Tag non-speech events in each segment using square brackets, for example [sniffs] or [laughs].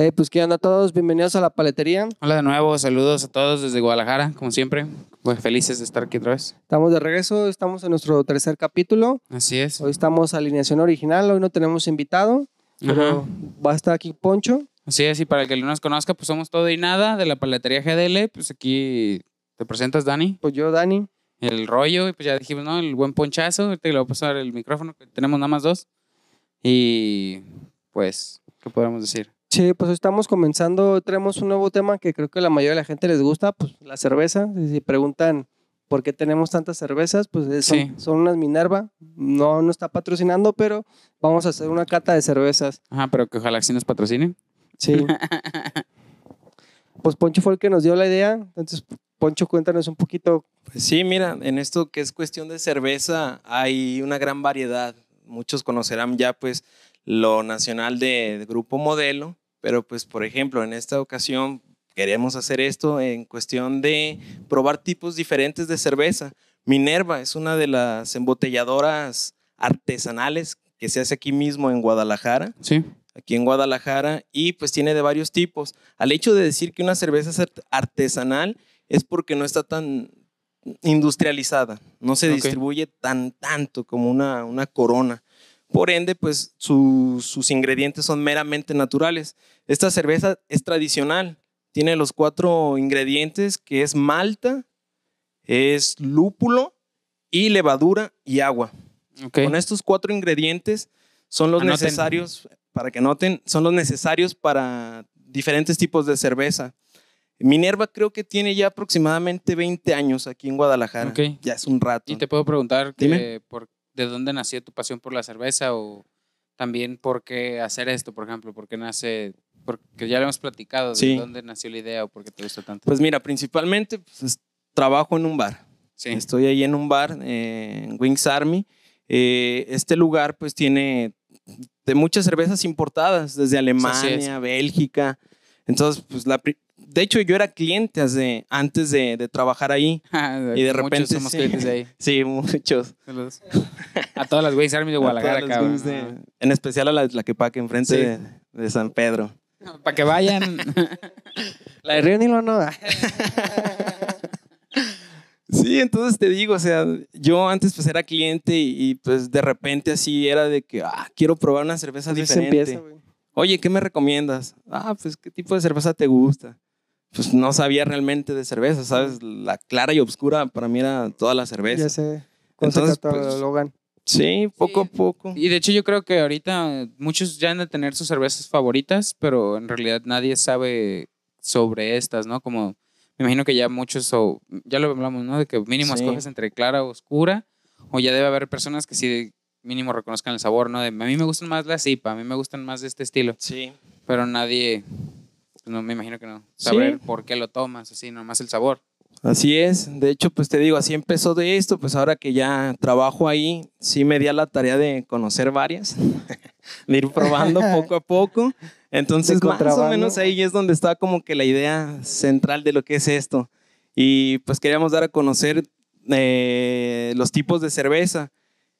Eh, pues qué onda a todos, bienvenidos a la paletería. Hola de nuevo, saludos a todos desde Guadalajara, como siempre. Pues felices de estar aquí otra vez. Estamos de regreso, estamos en nuestro tercer capítulo. Así es. Hoy estamos alineación original, hoy no tenemos invitado, pero Ajá. va a estar aquí Poncho. Así es, y para el que no nos conozca, pues somos todo y nada de la paletería GDL. Pues aquí te presentas, Dani, Pues yo, Dani. el rollo, y pues ya dijimos, ¿no? El buen ponchazo. Ahorita le voy a pasar el micrófono, que tenemos nada más dos. Y pues, ¿qué podemos decir? Sí, pues hoy estamos comenzando, tenemos un nuevo tema que creo que la mayoría de la gente les gusta, pues la cerveza. Y Si preguntan por qué tenemos tantas cervezas, pues es- son, Sí. son unas Minerva. No, no está patrocinando, pero vamos a hacer una cata de cervezas. Ajá, pero que ojalá que sí nos patrocinen. Sí. [laughs] pues Poncho fue el que nos dio la idea. Entonces, Poncho, cuéntanos un poquito. Pues sí, mira, en esto que es cuestión de cerveza hay una gran variedad. Muchos conocerán ya pues lo nacional de, de Grupo Modelo, pero pues por ejemplo en esta ocasión queremos hacer esto en cuestión de probar tipos diferentes de cerveza. Minerva es una de las embotelladoras artesanales que se hace aquí mismo en Guadalajara Sí. aquí en Guadalajara y pues tiene de varios tipos. Al hecho de decir que una cerveza es art- artesanal es porque no está tan industrializada, no se distribuye tan tanto como una, una corona. Por ende, pues su- sus ingredientes son meramente naturales. Esta cerveza es tradicional, tiene los cuatro ingredientes que es malta, es lúpulo y levadura y agua. Con estos cuatro ingredientes son los Anoten. necesarios, para que noten, son los necesarios para diferentes tipos de cerveza. Minerva creo que tiene ya aproximadamente 20 años aquí en Guadalajara. Ya es un rato. Y te puedo preguntar que por, de dónde nació tu pasión por la cerveza o también por qué hacer esto, por ejemplo, por qué nace, porque ya lo hemos platicado, de dónde nació la idea o por qué te gusta tanto. Pues mira, principalmente pues, es- trabajo en un bar. sí. Estoy ahí en un bar, eh, en Wings Army. Eh, este lugar pues tiene de muchas cervezas importadas desde Alemania, Bélgica. Entonces, pues la... De hecho, yo era cliente hace- antes de, de trabajar ahí. [laughs] Y de Muchos repente, somos sí. clientes de ahí. [laughs] Sí, muchos. Saludos. A todas las güeyes Army de A Guadalajara, cabrón. en especial a la, la que paque enfrente Sí. de, de San Pedro. Para que vayan. [laughs] La de Río Nilo no. Sí, entonces te digo, o sea, yo antes pues era cliente y, y, pues de repente así era de que, ah, quiero probar una cerveza diferente. empieza. Oye, ¿qué me recomiendas? Ah, pues, ¿qué tipo de cerveza te gusta? Pues no sabía realmente de cerveza, ¿sabes? La clara y oscura para mí era toda la cerveza. Ya sé. Con Entonces, pues, Logan. Sí, poco Sí. a poco. Y de hecho yo creo que ahorita muchos ya han de tener sus cervezas favoritas, pero en realidad nadie sabe sobre estas, ¿no? Como me imagino que ya muchos, o ya lo hablamos, ¿no? De que mínimo Sí. escoges entre clara o oscura, o ya debe haber personas que sí mínimo reconozcan el sabor, ¿no? De, a mí me gustan más las IPA, a mí me gustan más de este estilo, Sí. pero nadie, no me imagino que no, Sí. saber por qué lo tomas, así, nomás el sabor. Así es, de hecho, pues te digo, así empezó de esto, pues ahora que ya trabajo ahí, sí me di a la tarea de conocer varias, de ir probando [laughs] poco a poco. Entonces, más o menos ahí es donde está como que la idea central de lo que es esto. Y pues queríamos dar a conocer eh, los tipos de cerveza.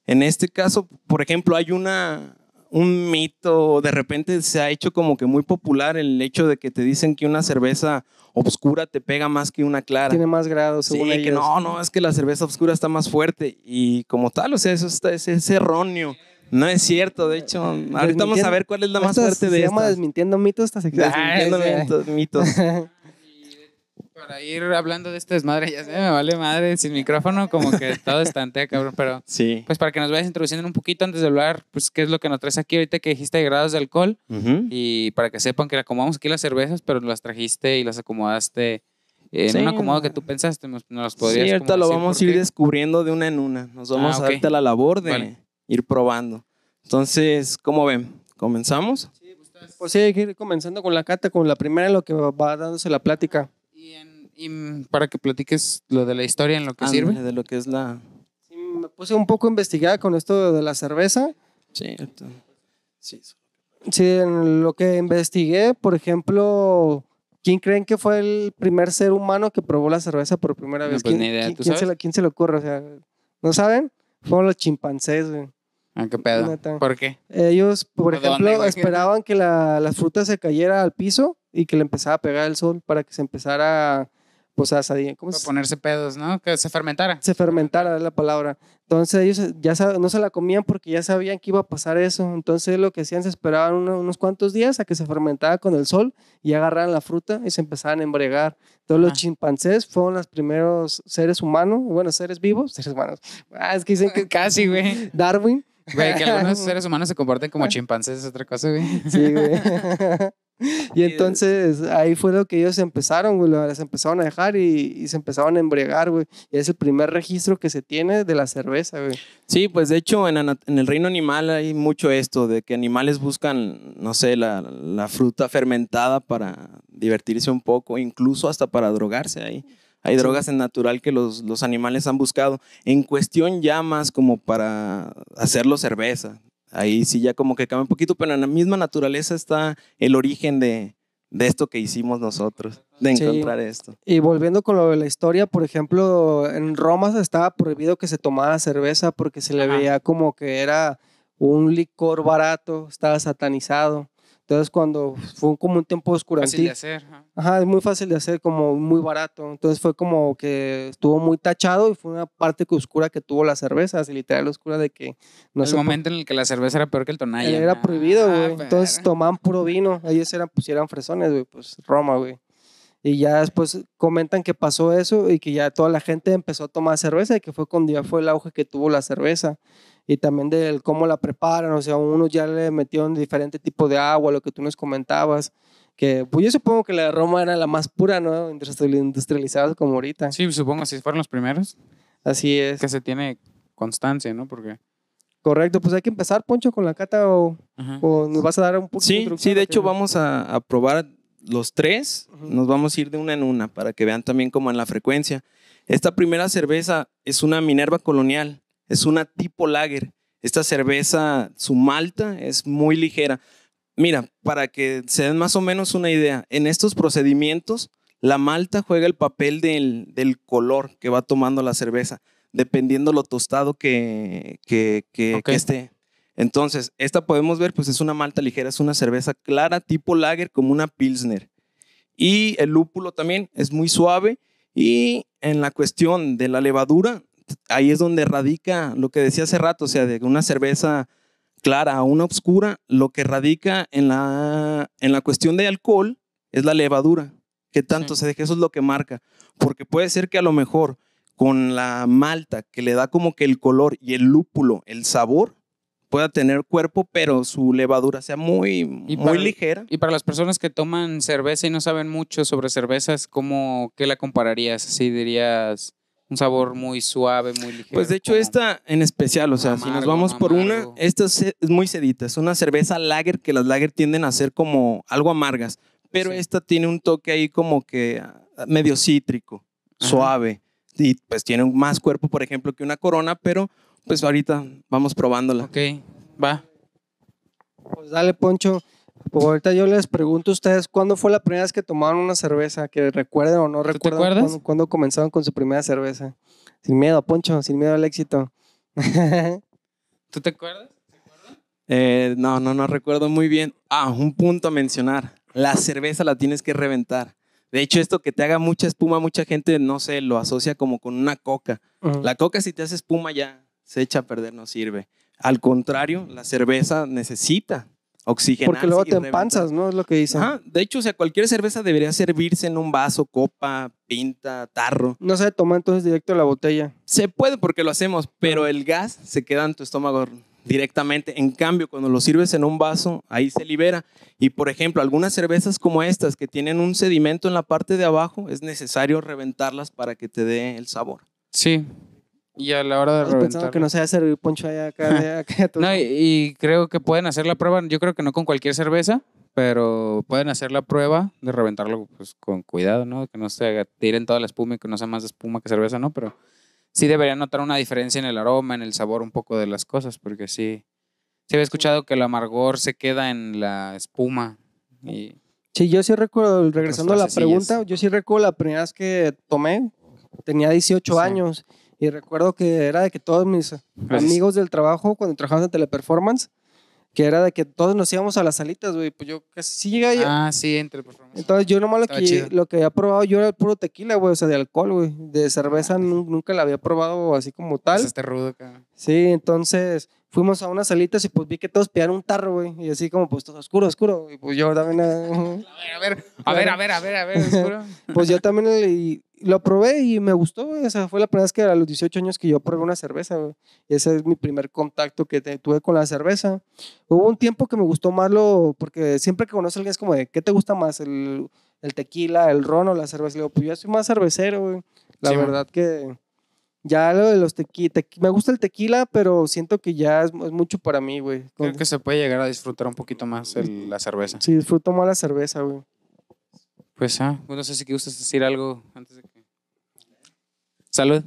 En este caso, por ejemplo, hay una, un mito, de repente se ha hecho como que muy popular el hecho de que te dicen que una cerveza oscura te pega más que una clara. Tiene más grados, Sí, según que ellos. no, no, es que la cerveza oscura está más fuerte y como tal, o sea, eso está, es, es erróneo. No es cierto, de hecho, ahorita vamos a ver cuál es la más fuerte se de llama estas. Desmintiendo mitos esta sección. Desmintiendo mitos, mitos. [laughs] Para ir hablando de este desmadre, ya sé, me vale madre, sin micrófono, como que todo estantea, cabrón, pero... Sí. Pues para que nos vayas introduciendo un poquito antes de hablar, pues qué es lo que nos traes aquí ahorita que dijiste de grados de alcohol Ujú. y para que sepan que acomodamos aquí las cervezas, pero las trajiste y las acomodaste en Sí, un acomodo que tú pensaste, nos, las Sí, podrías ahorita como lo decir vamos a ir descubriendo de una en una. Nos vamos Ah, ok. ahorita a la labor de Vale. ir probando. Entonces, ¿cómo ven? ¿Comenzamos? Pues sí, hay que ir comenzando con la cata, con la primera en lo que va dándose la plática. Y, en- y, para que platiques lo de la historia en lo que Ándale, sirve. De lo que es la... Sí, me puse un poco a investigar con esto de la cerveza. Sí, sí. Sí, en lo que investigué, por ejemplo, ¿quién creen que fue el primer ser humano que probó la cerveza por primera No, vez? pues, ¿Quién, ni idea, quién- ¿tú quién se le, quién se le ocurre? O sea, ¿no saben? Fueron los chimpancés, güey. Ah, qué pedo. Neta. ¿Por qué? Ellos, por ¿De dónde, ejemplo, güey? esperaban que la, la fruta se cayera al piso y que le empezara a pegar el sol para que se empezara, pues, a. ¿Cómo se, ponerse pedos, ¿no? Que se fermentara. se fermentara es la palabra. Entonces ellos ya sab- no se la comían porque ya sabían que iba a pasar eso. Entonces lo que hacían, se esperaban uno- unos cuantos días a que se fermentara con el sol y agarraran la fruta y se empezaban a embregar. Entonces los Ajá. chimpancés fueron los primeros seres humanos, bueno, seres vivos, seres humanos. Ah, es que dicen que [laughs] Casi, güey. Darwin. Güey, que algunos [laughs] seres humanos se comporten como chimpancés es otra cosa, güey. [laughs] Sí, güey. [laughs] y entonces ahí fue lo que ellos empezaron, güey, las empezaron a dejar y, y se empezaron a embriagar, güey. Y es el primer registro que se tiene de la cerveza, güey. Sí, pues de hecho en, en el reino animal hay mucho esto, de que animales buscan, no sé, la, la fruta fermentada para divertirse un poco, incluso hasta para drogarse. Hay, hay Sí. drogas en natural que los, los animales han buscado. En cuestión ya más como para hacerlo cerveza. Ahí sí ya como que cambia un poquito, pero en la misma naturaleza está el origen de, de esto que hicimos nosotros, de Sí. encontrar esto. Y volviendo con lo de la historia, por ejemplo, en Roma estaba prohibido que se tomara cerveza porque se le Ajá. veía como que era un licor barato, estaba satanizado. Entonces cuando fue como un tiempo Fácil de hacer. ajá. Ajá, es muy fácil de hacer, como muy barato. Entonces fue como que estuvo muy tachado y fue una parte que oscura que tuvo la cerveza, así literal oscura de que no el momento en el que la cerveza era peor que el tonalla. era ¿no? prohibido, Ah, güey. Entonces perra. tomaban puro vino. Ellos eran, pues, eran fresones, güey, pues Roma, güey. Y ya después comentan que pasó eso y que ya toda la gente empezó a tomar cerveza y que fue cuando ya fue el auge que tuvo la cerveza. Y también del cómo la preparan, o sea, unos ya le metieron diferente tipo de agua, lo que tú nos comentabas. Que, pues yo supongo que la de Roma era la más pura, ¿no? Industrial- Industrializada como ahorita. Sí, supongo si fueron los primeros. Así es. Que se tiene constancia, ¿no? Porque. Correcto, pues hay que empezar, Poncho, con la cata o, Ajá. o nos vas a dar un poco de Sí, introducción, sí, de ¿o hecho vamos a, a probar los tres. Ujú. Nos vamos a ir de una en una para que vean también como en la frecuencia. Esta primera cerveza es una Minerva Colonial, es una tipo lager. Esta cerveza, su malta es muy ligera. Mira, para que se den más o menos una idea, en estos procedimientos la malta juega el papel del, del color que va tomando la cerveza, dependiendo lo tostado que, que, que- Ok. que esté. Entonces, esta podemos ver, pues es una malta ligera, es una cerveza clara, tipo lager, como una pilsner. Y el lúpulo también es muy suave. Y en la cuestión de la levadura, ahí es donde radica lo que decía hace rato, o sea, de una cerveza clara a una oscura, lo que radica en la, en la cuestión de alcohol es la levadura. ¿Qué tanto Sí. se deja? Eso es lo que marca. Porque puede ser que a lo mejor con la malta que le da como que el color y el lúpulo, el sabor, pueda tener cuerpo, pero su levadura sea muy, Y muy para- ligera. Y para las personas que toman cerveza y no saben mucho sobre cervezas, ¿cómo, ¿qué la compararías? Así dirías un sabor muy suave, muy ligero. Pues de hecho esta en especial, o sea, si nos vamos por una, esta es, muy sedita, es una cerveza lager que las lager tienden a ser como algo amargas, pero Sí. esta tiene un toque ahí como que ah, medio cítrico, Ajá. suave, y pues tiene un- más cuerpo, por ejemplo, que una corona, pero pues ahorita vamos probándola. Ok, va. Pues dale, Poncho. Pues ahorita yo les pregunto a ustedes, ¿cuándo fue la primera vez que tomaron una cerveza? Que recuerden o no te recuerdan acuerdas? cuándo, cuándo comenzaron con su primera cerveza. Sin miedo, Poncho, sin miedo al éxito. [laughs] ¿Tú te acuerdas? Eh, no, no, no recuerdo muy bien. Ah, un punto a mencionar. La cerveza la tienes que reventar. De hecho, esto que te haga mucha espuma, mucha gente, no sé, lo asocia como con una coca. Ujú. La coca si te hace espuma ya se echa a perder, no sirve. Al contrario, la cerveza necesita oxigenar. Porque luego te empanzas, ¿no? Es lo que dicen. Ajá, de hecho, o sea, cualquier cerveza debería servirse en un vaso, copa, pinta, tarro. No se toma entonces directo la botella. Se puede porque lo hacemos, pero el gas se queda en tu estómago directamente. En cambio, cuando lo sirves en un vaso, ahí se libera. Y por ejemplo, algunas cervezas como estas que tienen un sedimento en la parte de abajo, es necesario reventarlas para que te dé el sabor. Sí. Y a la hora de Estamos pensando reventar. que no se va a servir Poncho allá acá. de [laughs] acá No, y, y creo que pueden hacer la prueba, yo creo que no con cualquier cerveza, pero pueden hacer la prueba de reventarlo pues, con cuidado, ¿no? Que no se tiren toda la espuma y que no sea más espuma que cerveza, ¿no? Pero sí deberían notar una diferencia en el aroma, en el sabor un poco de las cosas, porque sí, sí había escuchado que el amargor se queda en la espuma. Y, Sí, yo sí recuerdo, regresando a la pregunta, yo sí recuerdo la primera vez que tomé, tenía 18 Sí. años Y recuerdo que era de que todos mis Gracias. amigos del trabajo, cuando trabajamos en Teleperformance, que era de que todos nos íbamos a las salitas, güey. Pues yo casi sí llegué ahí. Ah, sí, entre performance. Entonces yo nomás lo Estaba que, chido. lo que había probado yo era el puro tequila, güey, o sea, de alcohol, güey. De cerveza nu- nunca la había probado así como tal. Pues este rudo acá. Sí, entonces fuimos a unas salitas y pues vi que todos pidieron un tarro, güey. Y así como pues todo oscuro, oscuro. Y pues yo también, eh, A ver, a ver, a ver, a ver, a ver, a ver, oscuro. [laughs] pues yo también le- lo probé y me gustó, sea, fue la primera vez que a los 18 años que yo probé una cerveza, ese es mi primer contacto que tuve con la cerveza. Hubo un tiempo que me gustó más lo, porque siempre que conoces a alguien es como de, ¿qué te gusta más? ¿El, el tequila, el ron o la cerveza? Le digo, pues yo soy más cervecero, güey. La Sí, man. verdad que ya lo de los tequilas, me gusta el tequila, pero siento que ya es, es mucho para mí, güey. Creo que se puede llegar a disfrutar un poquito más el- la cerveza. Sí, disfruto más la cerveza, güey. Pues, ah, no sé si gustas decir algo antes de que. Salud.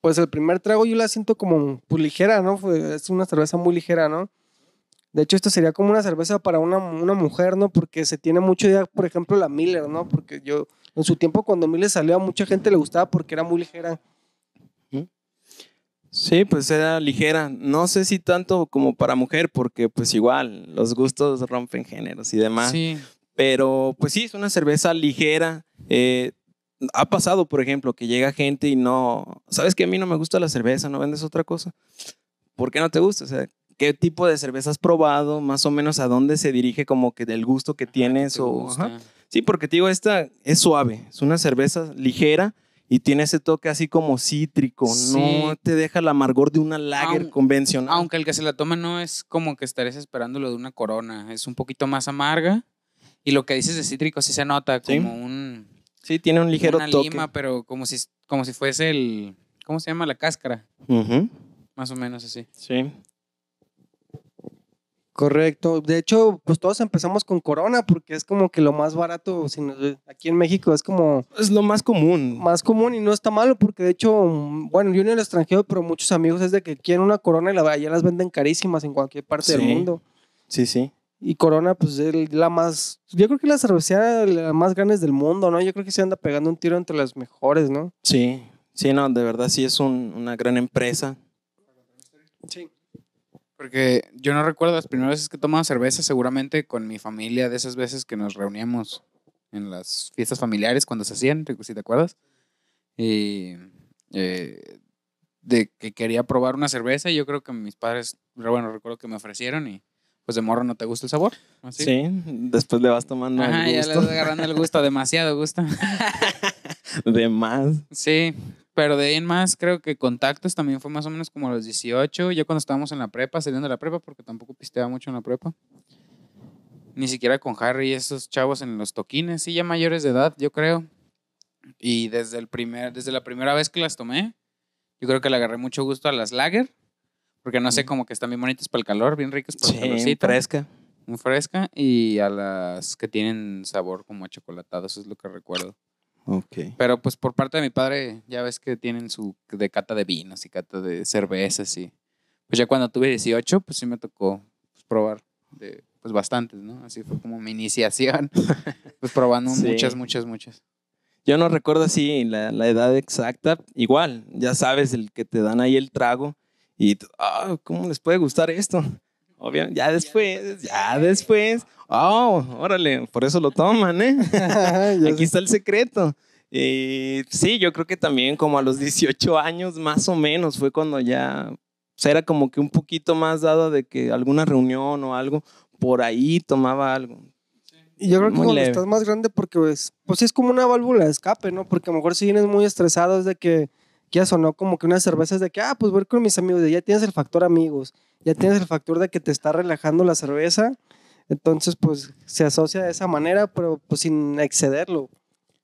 Pues el primer trago yo la siento como pues, ligera, ¿no? Es una cerveza muy ligera, ¿no? De hecho, esto sería como una cerveza para una, una mujer, ¿no? Porque se tiene mucho ya, por ejemplo, la Miller, ¿no? Porque yo, en su tiempo, cuando Miller salió, a mucha gente le gustaba porque era muy ligera. Sí, pues era ligera. No sé si tanto como para mujer, porque pues igual los gustos rompen géneros y demás. Sí. Pero pues sí, es una cerveza ligera. Eh, ha pasado, por ejemplo, que llega gente y no, sabes que a mí no me gusta la cerveza, ¿no vendes otra cosa? ¿Por qué no te gusta? O sea, ¿qué tipo de cerveza has probado? Más o menos a dónde se dirige como que del gusto que tienes ¿Te o... ajá. Sí, porque te digo, esta es suave, es una cerveza ligera y tiene ese toque así como cítrico, Sí. no te deja el amargor de una lager Aun- convencional. Aunque el que se la tome no es como que estarías esperando lo de una corona, es un poquito más amarga. Y lo que dices de cítrico sí se nota Sí. como un, sí, tiene un ligero una toque. lima, pero como si, como si fuese el, ¿cómo se llama? La cáscara, más o menos así. Sí. Correcto. De hecho, pues todos empezamos con Corona porque es como que lo más barato. aquí en México es como Es lo más común. más común y no está malo porque de hecho, bueno, yo en el extranjero, pero muchos amigos es de que quieren una Corona y la, ya las venden carísimas en cualquier parte del mundo. Sí, sí. Y Corona, pues es la más. Yo creo que la cervecería la más grande del mundo, ¿no? Yo creo que se anda pegando un tiro entre las mejores, ¿no? Sí, sí, no, de verdad sí es un- una gran empresa. Sí. Porque yo no recuerdo las primeras veces que he tomado cerveza, seguramente con mi familia, de esas veces que nos reuníamos en las fiestas familiares cuando se hacían, si te acuerdas. Y eh, de que quería probar una cerveza y yo creo que mis padres, bueno, recuerdo que me ofrecieron y pues de morro no te gusta el sabor. Sí, después le vas tomando Ajá, el ya le gusto. vas agarrando el gusto, demasiado gusto. [laughs] de más. Sí, pero de ahí en más creo que contactos también fue más o menos como a los 18, ya cuando estábamos en la prepa, saliendo de la prepa, porque tampoco pisteaba mucho en la prepa. Ni siquiera con Harry y esos chavos en los toquines, sí, ya mayores de edad, yo creo. Y desde, el primer, desde la primera vez que las tomé, yo creo que le agarré mucho gusto a las lager, porque no sé, como que están bien bonitas para el calor, bien ricas para el Sí, calorcito, fresca. muy fresca, y a las que tienen sabor como achocolatado, eso es lo que recuerdo. Ok. Pero pues por parte de mi padre, ya ves que tienen su de cata de vinos y cata de cervezas y pues ya cuando tuve 18, pues sí me tocó pues, probar de pues bastantes, ¿no? Así fue como mi iniciación, [laughs] pues probando Sí. muchas, muchas, muchas. Yo no recuerdo así la, la edad exacta. Igual, ya sabes, el que te dan ahí el trago y ah, ¿cómo les puede gustar esto? Obvio, ya después, ya después. Oh, órale, por eso lo toman, ¿eh? [laughs] Aquí está el secreto. Y sí, yo creo que también como a los 18 años más o menos fue cuando ya o sea, era como que un poquito más dado de que alguna reunión o algo por ahí tomaba algo. Y yo creo que Muy cuando leve. estás más grande, porque pues, pues sí es como una válvula de escape, ¿no? Porque a lo mejor si vienes muy estresado es de que ya sonó como que una cerveza es de que, ah, pues voy con mis amigos, de ya tienes el factor amigos, ya tienes el factor de que te está relajando la cerveza, entonces pues se asocia de esa manera, pero pues sin excederlo,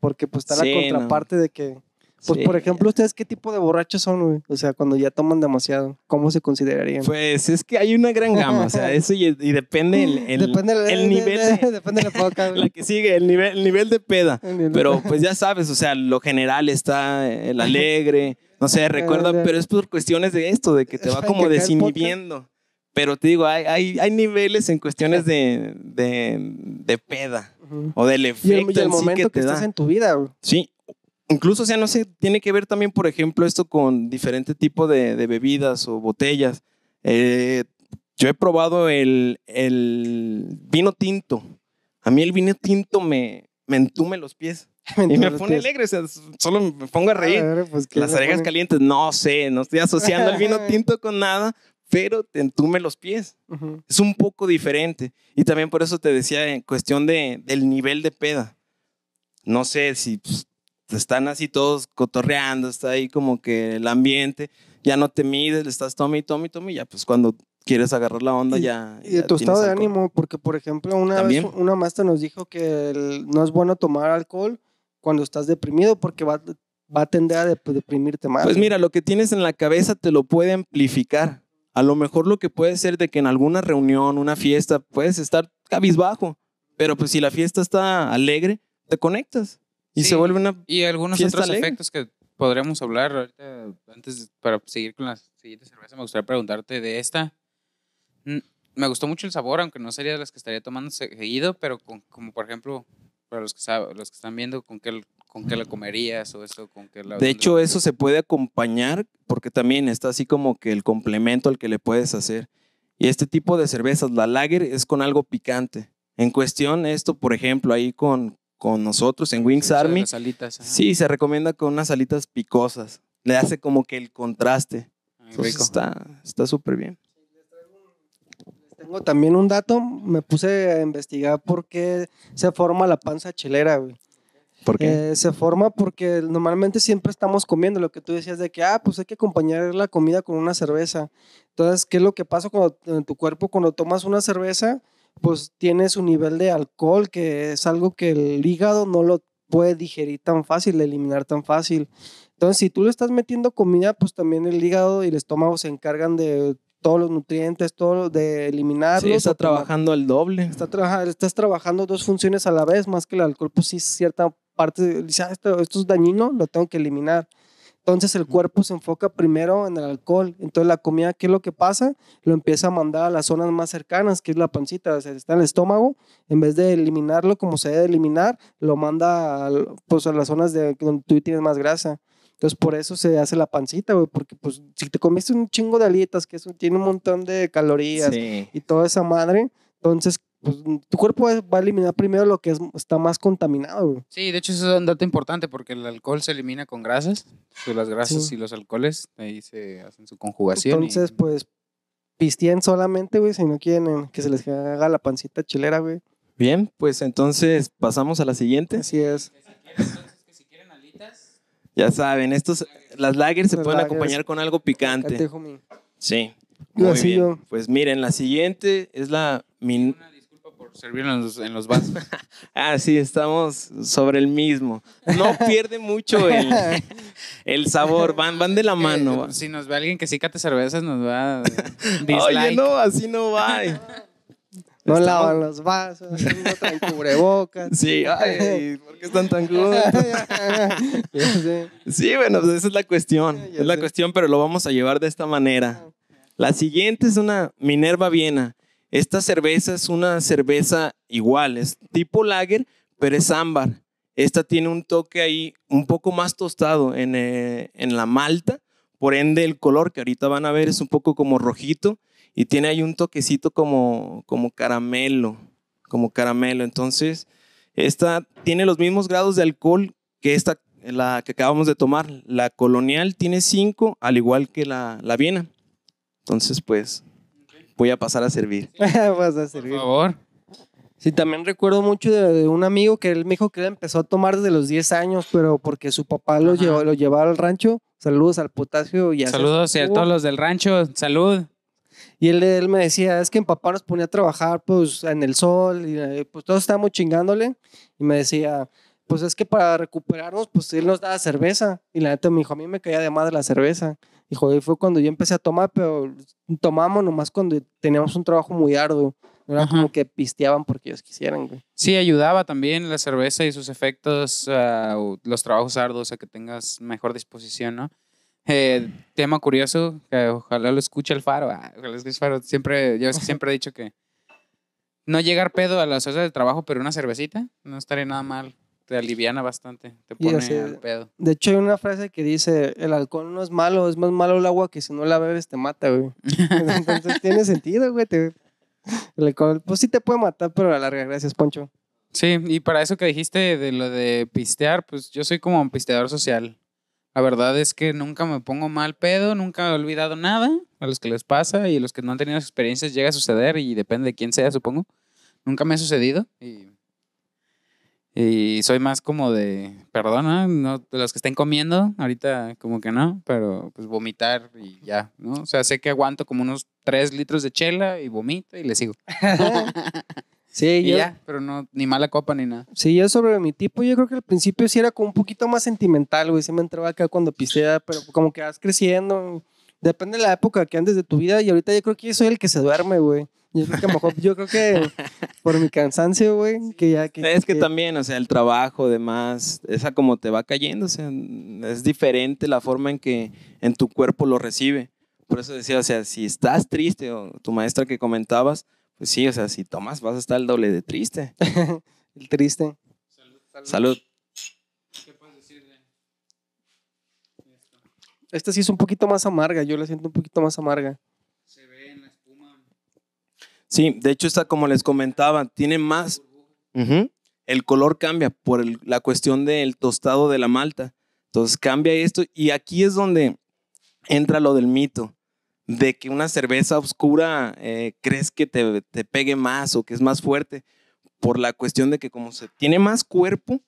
porque pues está Sí, la no. contraparte de que, pues Sí. por ejemplo, ¿ustedes qué tipo de borrachos son, güey? O sea, cuando ya toman demasiado, ¿cómo se considerarían? Pues es que hay una gran gama, o sea, [laughs] eso y, y depende el, el- depende del- el nivel de, [laughs] depende de la época, [laughs] güey. la que sigue, el nivel, el nivel de peda. Nivel Pero pues ya sabes, o sea, lo general está el alegre, no sé, recuerda, pero es por cuestiones de esto, de que te va como desinhibiendo. Pero te digo, hay, hay, hay niveles en cuestiones de, de, de peda o del Y efecto el, y el en momento que, que te estás da. en tu vida, güey. Sí, incluso, o sea, no sé, tiene que ver también, por ejemplo, esto con diferente tipo de, de bebidas o botellas. Eh, yo he probado el, el vino tinto. A mí el vino tinto me, me entume los pies. [laughs] Y me pone alegre, o sea, solo me pongo a reír. ver, pues, ¿qué Las le aregas pone? calientes, no sé, no estoy asociando el vino [laughs] tinto con nada, pero te entume los pies. Ujú. Es un poco diferente. Y también por eso te decía en cuestión de, del nivel de peda. No sé si pues, están así todos cotorreando, está ahí como que el ambiente, ya no te mides, le estás tome y tome y tome, y ya pues cuando quieres agarrar la onda Y- ya. Y de tu estado de alcohol. ánimo, porque por ejemplo, una También. vez una maestra nos dijo que el- no es bueno tomar alcohol cuando estás deprimido porque va, va a tender a dep- deprimirte más. Pues mira, lo que tienes en la cabeza te lo puede amplificar. A lo mejor lo que puede ser de que en alguna reunión, una fiesta, puedes estar cabizbajo, pero pues si la fiesta está alegre, te conectas y Sí. se vuelve una... Y algunos otros alegre. efectos que podríamos hablar ahorita, antes, para seguir con la siguiente cerveza, me gustaría preguntarte de esta. Mm, Me gustó mucho el sabor, aunque no sería de las que estaría tomando seguido, pero con- como por ejemplo, para los que, sab- los que están viendo, ¿con qué, con qué la comerías o eso? Con qué la, De hecho, eso se puede acompañar porque también está así como que el complemento al que le puedes hacer. Y este tipo de cervezas, la lager, es con algo picante. En cuestión, esto, por ejemplo, ahí con, con nosotros en Wings Army, las alitas, sí, se recomienda con unas alitas picosas. Le hace como que el contraste. Ay, Entonces rico. está está súper bien. Tengo también un dato, me puse a investigar por qué se forma la panza chelera, güey. ¿Por qué? Eh, se forma porque normalmente siempre estamos comiendo, lo que tú decías de que, ah, pues hay que acompañar la comida con una cerveza. Entonces, ¿qué es lo que pasa cuando en tu cuerpo, cuando tomas una cerveza, pues tiene su nivel de alcohol, que es algo que el hígado no lo puede digerir tan fácil, eliminar tan fácil. Entonces, si tú le estás metiendo comida, pues también el hígado y el estómago se encargan de todos los nutrientes, todo de eliminarlos. Sí, está trabajando el doble. Está trabaja- estás trabajando dos funciones a la vez, más que el alcohol, pues sí, cierta parte, dice, "Ah, esto, esto es dañino, lo tengo que eliminar. Entonces el cuerpo se enfoca primero en el alcohol. Entonces la comida, ¿qué es lo que pasa? Lo empieza a mandar a las zonas más cercanas, que es la pancita, o sea, está en el estómago. En vez de eliminarlo como se debe eliminar, lo manda al- pues, a las zonas de donde tú tienes más grasa. Entonces por eso se hace la pancita, güey, porque pues si te comiste un chingo de alitas, que eso tiene un montón de calorías, Sí. y toda esa madre, entonces pues, tu cuerpo va a eliminar primero lo que es- está más contaminado. güey. Sí, de hecho eso es un dato importante porque el alcohol se elimina con grasas. pues las grasas Sí. y los alcoholes ahí se hacen su conjugación. y- Entonces, pues pisteen solamente, güey, si no quieren que se les haga la pancita chilera, güey. Bien, pues entonces pasamos a la siguiente. Así es. que si quieren alitas, Ya saben, estos, las lagers se Las pueden lagers. acompañar con algo picante. Sí. Muy bien. yo. Pues miren, la siguiente es la... min- por servir en los, en los vasos. [laughs] Ah, sí, estamos sobre el mismo. No [laughs] pierde mucho el, el sabor, van, van de la mano. Eh, si nos ve alguien que sí cate cervezas, nos va a [laughs] Oye, no, así no va. No Estamos- lavan los vasos, no traen cubrebocas. Sí, ay, ¿por qué están tan sé. Sí, bueno, pues esa es la cuestión. Ya Es la cuestión, pero lo vamos a llevar de esta manera. La siguiente es una Minerva Viena. Esta cerveza es una cerveza igual, es tipo lager, pero es ámbar. Esta tiene un toque ahí un poco más tostado en, eh, en la malta, por ende el color que ahorita van a ver es un poco como rojito y tiene ahí un toquecito como, como caramelo, como caramelo. Entonces, esta tiene los mismos grados de alcohol que esta, la que acabamos de tomar. La colonial tiene 5, al igual que la, la Viena. Entonces, pues, voy a pasar a servir. [laughs] Vas a Por servir. favor. Sí, también recuerdo mucho de, de un amigo que él me dijo que él empezó a tomar desde los 10 años, pero porque su papá lo, Ajá. llevó, lo llevaba al rancho. Saludos al potasio y a Saludos a todos los del rancho. Salud. Y él, él me decía, es que mi papá nos ponía a trabajar pues en el sol y eh, pues todos estábamos chingándole. Y me decía, pues es que para recuperarnos, pues él nos daba cerveza. Y la neta me dijo, a mí me caía de madre la cerveza. Dijo, y fue cuando yo empecé a tomar, pero tomamos nomás cuando teníamos un trabajo muy arduo. No era Ajá. como que pisteaban porque ellos quisieran, güey. Sí, ayudaba también la cerveza y sus efectos, o los trabajos arduos, a que tengas mejor disposición, ¿no? Eh, tema curioso, que ojalá lo escuche el faro. ah, ojalá escuche el faro. Siempre, yo siempre he dicho que no llegar pedo a las horas de trabajo, pero una cervecita, no estaría nada mal te aliviana bastante, te pone así- al pedo. De hecho, hay una frase que dice, el alcohol no es malo, es más malo el agua que si no la bebes te mata, güey. [laughs] Entonces tiene sentido, güey. te- El alcohol, pues sí te puede matar, pero a la larga, gracias, Poncho. Sí, y para eso que dijiste de lo de pistear, pues yo soy como un pisteador social. La verdad es que nunca me pongo mal pedo, nunca he olvidado nada a los que les pasa y a los que no han tenido experiencias llega a suceder y depende de quién sea, supongo. Nunca me ha sucedido y, y soy más como de, perdona, no, de los que estén comiendo, ahorita como que no, pero pues vomitar y ya, ¿no? O sea, sé que aguanto como unos 3 litros de chela y vomito y le sigo. [laughs] Sí, Y yo, ya, pero no, ni mala copa ni nada. sí, yo sobre mi tipo, yo creo que al principio sí era como un poquito más sentimental, güey. Sí me entraba acá cuando pistea, pero como que vas creciendo. Depende de la época que andes de tu vida y ahorita yo creo que yo soy el que se duerme, güey. Yo creo que a lo mejor, yo creo que [laughs] por mi cansancio, güey, que ya que... Es que también, o sea, el trabajo, demás, esa como te va cayendo, o sea, es diferente la forma en que en tu cuerpo lo recibe. Por eso decía, o sea, si estás triste, o tu maestra que comentabas, pues sí, o sea, si tomas vas a estar el doble de triste. [laughs] El triste. Salud. Esta sí es un poquito más amarga, yo la siento un poquito más amarga. Se ve en la espuma. Sí, de hecho, esta, como les comentaba, tiene más. El color cambia por el- la cuestión del tostado de la malta. Entonces cambia esto y aquí es donde entra lo del mito, de que una cerveza oscura eh, crees que te, te pegue más o que es más fuerte, por la cuestión de que como se tiene más cuerpo,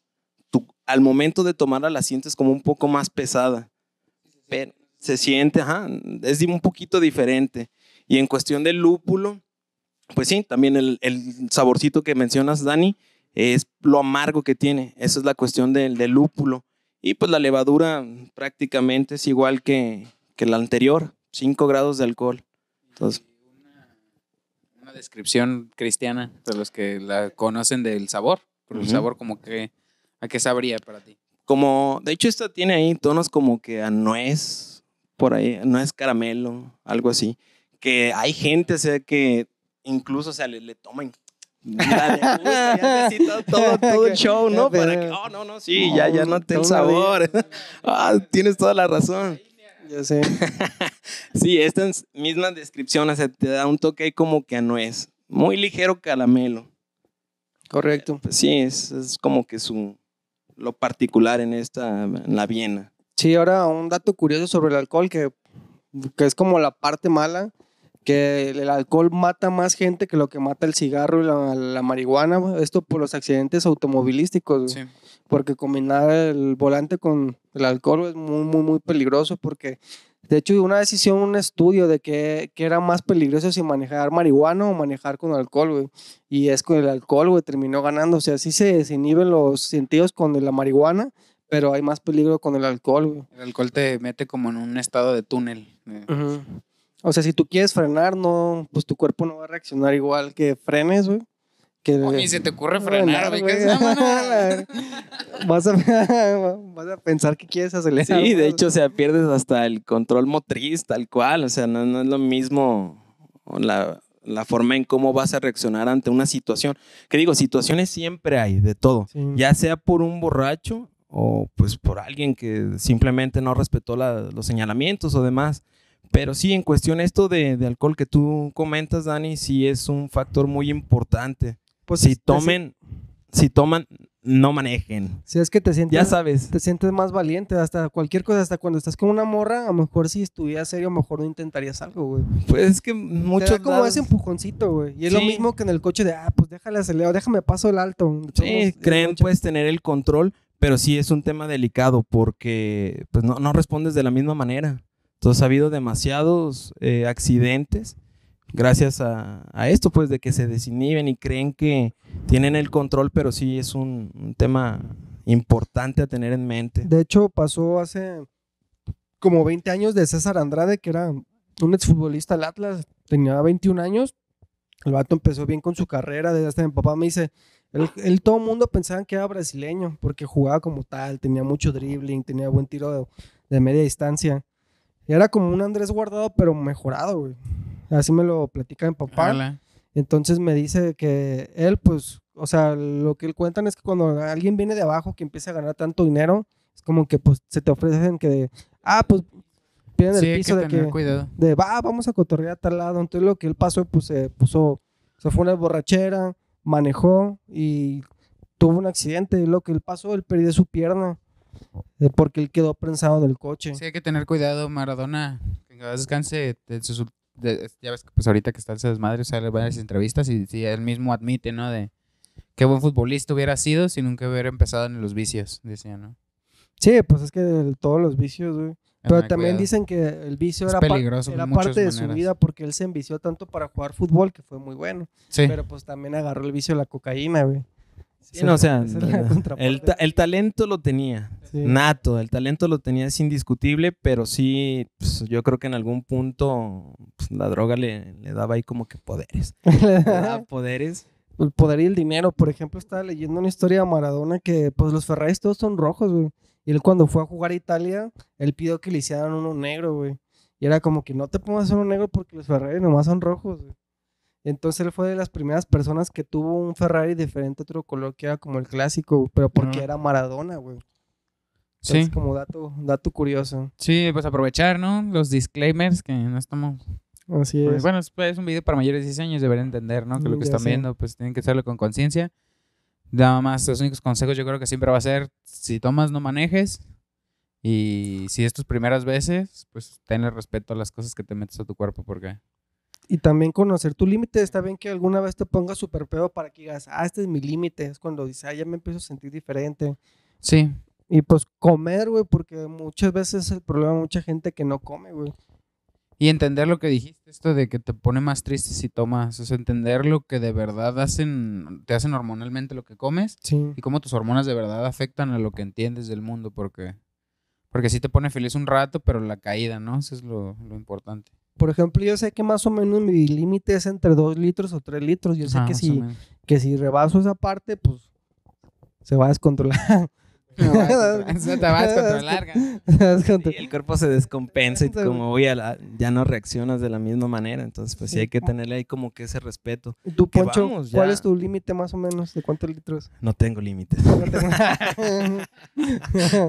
tú, al momento de tomarla la sientes como un poco más pesada. Pero se siente, ajá, es un poquito diferente. Y en cuestión del lúpulo, pues sí, también el, el saborcito que mencionas, Dani, es lo amargo que tiene. Esa es la cuestión del, del lúpulo. Y pues la levadura prácticamente es igual que, que la anterior, 5 grados de alcohol. Entonces, Una descripción cristiana de los que la conocen del sabor. Por el Ujú. sabor, como que. ¿A qué sabría para ti? Como, de hecho, esta tiene ahí tonos como que a nuez, por ahí, nuez caramelo, algo así. Que hay gente, o sea, que incluso, o sea, le, le toman. así todo, todo, [laughs] todo el show, ¿no? Para que, oh, no, no, sí, ya, ya noté el Toma sabor. ah, tienes toda la razón. Ya sé. [laughs] Sí, esta es misma descripción, o sea, te da un toque ahí como que a nuez. Muy ligero caramelo. Correcto. Pues sí, es, es como que su, lo particular en esta, en la Viena. Sí, ahora un dato curioso sobre el alcohol, que, que es como la parte mala, que el alcohol mata más gente que lo que mata el cigarro y la, la marihuana, esto por los accidentes automovilísticos. Sí. porque combinar el volante con el alcohol es muy, muy, muy peligroso, porque de hecho una vez hicieron un estudio de que, que era más peligroso si manejar marihuana o manejar con alcohol, güey, y es con el alcohol, güey, terminó ganando, o sea, sí se desinhiben los sentidos con la marihuana, pero hay más peligro con el alcohol, güey. El alcohol te mete como en un estado de túnel. eh. O sea, si tú quieres frenar, no, pues tu cuerpo no va a reaccionar igual que frenes, güey. Que Oh, ni se te ocurre frenar, güey. [laughs] vas, a, [laughs] vas a pensar que quieres acelerar. Sí, de hecho, o sea, pierdes hasta el control motriz, tal cual. O sea, no, no es lo mismo la, la forma en cómo vas a reaccionar ante una situación. Que digo, situaciones siempre hay, de todo. Sí. Ya sea por un borracho o pues por alguien que simplemente no respetó la- los señalamientos o demás. Pero sí, en cuestión esto de, de alcohol que tú comentas, Dani, sí es un factor muy importante. Pues si tomen, si toman, no manejen. Si es que te sientes, Ya sabes. te sientes más valiente, hasta cualquier cosa, hasta cuando estás con una morra, a lo mejor si estuvieras serio, a lo mejor no intentarías algo, güey. Pues es que Te muchos da como lados- ese empujoncito, güey. Y es lo mismo que en el coche de, ah, pues déjale acelerar, déjame paso el alto. Sí, creen pues tener el control, pero sí es un tema delicado porque pues no, no respondes de la misma manera. Entonces ha habido demasiados eh, accidentes gracias a, a esto, pues de que se desinhiben y creen que tienen el control, pero sí es un, un tema importante a tener en mente. De hecho, pasó hace como 20 años de César Andrade, que era un exfutbolista del Atlas, tenía 21 años. El vato empezó bien con su carrera, desde hasta mi papá me dice, él, él- todo el mundo pensaba que era brasileño, porque jugaba como tal, tenía mucho dribbling, tenía buen tiro de, de media distancia. Era como un Andrés Guardado, pero mejorado, güey. Así me lo platica mi papá. Entonces me dice que él, pues, o sea, lo que él cuentan es que cuando alguien viene de abajo que empieza a ganar tanto dinero, es como que pues se te ofrecen que, ah, pues piden Sí, el hay piso que de que, cuidado. de, va, vamos a cotorrear a tal lado. Entonces lo que él pasó, pues se puso, se fue una borrachera, manejó y tuvo un accidente. Y lo que él pasó, él perdió su pierna eh, porque él quedó prensado en el coche. Sí, hay que tener cuidado. Maradona, que descanse, de ya ves que pues ahorita que está ese desmadre, sale varias entrevistas y sí, él mismo admite, ¿no? De qué buen futbolista hubiera sido si nunca hubiera empezado en los vicios, decía, ¿no? Sí, pues es que de todos los vicios, güey. Pero también cuidado. dicen que el vicio Es era, parte de su vida porque él se envició tanto para jugar fútbol que fue muy bueno. Sí. Pero pues también agarró el vicio de la cocaína, güey. Sí, no, o sea, [laughs] el, el talento lo tenía, Sí. nato, el talento lo tenía, es indiscutible, pero sí, pues, yo creo que en algún punto pues, la droga le, le daba ahí como que poderes. [laughs] Le daba poderes. el poder y el dinero. Por ejemplo, estaba leyendo una historia de Maradona que pues los Ferraris todos son rojos, güey. Y él cuando fue a jugar a Italia, él pidió que le hicieran uno negro, güey. Y era como que no te pongas uno negro porque los Ferrari nomás son rojos, güey. Entonces él fue de las primeras personas que tuvo un Ferrari diferente a otro color que era como el clásico, pero porque era Maradona, güey. Sí. Entonces, como dato, dato curioso. Sí, pues aprovechar, ¿no? Los disclaimers que no estamos. Así pues, es. bueno, es, es un video para mayores de 16 años, deberían entender, ¿no? Que lo Mm, que ya están sé. viendo, pues tienen que hacerlo con conciencia. Nada más, los únicos consejos yo creo que siempre va a ser: si tomas, no manejes. Y si es tus primeras veces, pues tenle respeto a las cosas que te metes a tu cuerpo, porque. Y también conocer tu límite. Está bien que alguna vez te pongas súper pedo para que digas, ah, este es mi límite. Es cuando dices, ah, ya me empiezo a sentir diferente. Sí, Y pues comer, güey, porque muchas veces es el problema de mucha gente que no come, güey. Y entender lo que dijiste, esto de que te pone más triste si tomas, es entender lo que de verdad hacen, te hacen hormonalmente lo que comes Sí. y cómo tus hormonas de verdad afectan a lo que entiendes del mundo, porque, porque sí te pone feliz un rato, pero la caída, ¿no? Eso es lo, lo importante. Por ejemplo, yo sé que más o menos mi límite es entre 2 litros o 3 litros. Yo sé Ajá, que, o si, que si rebaso esa parte, pues se va a descontrolar. [laughs] Te [laughs] va a te descontrolar. Y [laughs] el cuerpo se descompensa y como voy a la- ya no reaccionas de la misma manera. Entonces, pues sí hay que tenerle ahí como que ese respeto. ¿Y tú, Que Poncho, vamos, cuál es tu límite más o menos? ¿De cuántos litros? No tengo límites.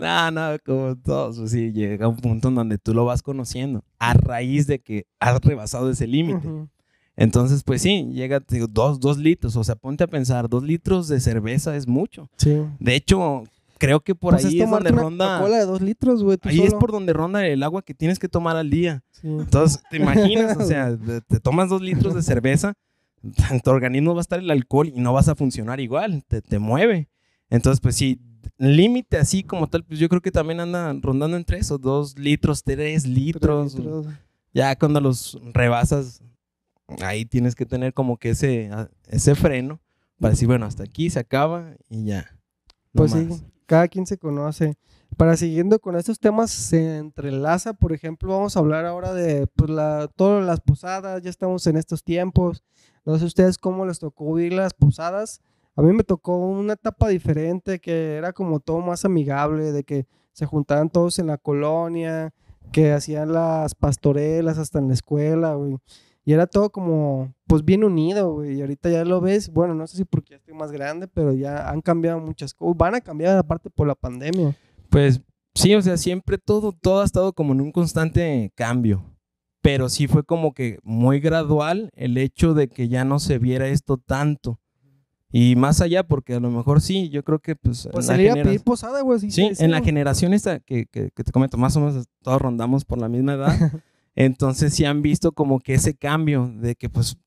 No, no, como todos, pues sí, llega un punto en donde tú lo vas conociendo a raíz de que has rebasado ese límite. Entonces, pues sí, llega, digo, dos, dos litros, o sea, ponte a pensar, dos litros de cerveza es mucho. Sí. De hecho, creo que por Pues ahí es tomarte donde una ronda, Coca-Cola de 2 litros, güey. ahí es por donde ronda el agua que tienes que tomar al día. Sí. Entonces, ¿te imaginas? O [laughs] sea, te tomas dos litros de cerveza, en [laughs] tu organismo va a estar el alcohol y no vas a funcionar igual, te, te mueve. Entonces, pues sí, límite así como tal, pues yo creo que también anda rondando entre esos dos litros, tres Tres litros. Ya cuando los rebasas, ahí tienes que tener como que ese, ese freno para decir, bueno, hasta aquí se acaba y ya. no Pues más. sí, cada quien se conoce. Para siguiendo con estos temas, se entrelaza, por ejemplo, vamos a hablar ahora de pues, la, todas las posadas, ya estamos en estos tiempos. No sé ustedes cómo les tocó vivir las posadas. A mí me tocó una etapa diferente, que era como todo más amigable, de que se juntaban todos en la colonia, que hacían las pastorelas hasta en la escuela, güey. Y era todo como, pues bien unido, güey. Y ahorita ya lo ves, bueno, no sé si porque ya estoy más grande, pero ya han cambiado muchas cosas. Van a cambiar aparte por la pandemia. Pues sí, o sea, siempre todo, todo ha estado como en un constante cambio. Pero sí fue como que muy gradual el hecho de que ya no se viera esto tanto. Y más allá, porque a lo mejor sí, yo creo que pues... Pues en la a pedir posada, güey. Sí, Sí, sí, en la generación esta que, que- que te comento, más o menos todos rondamos por la misma edad. [laughs] Entonces sí han visto como que ese cambio de que pues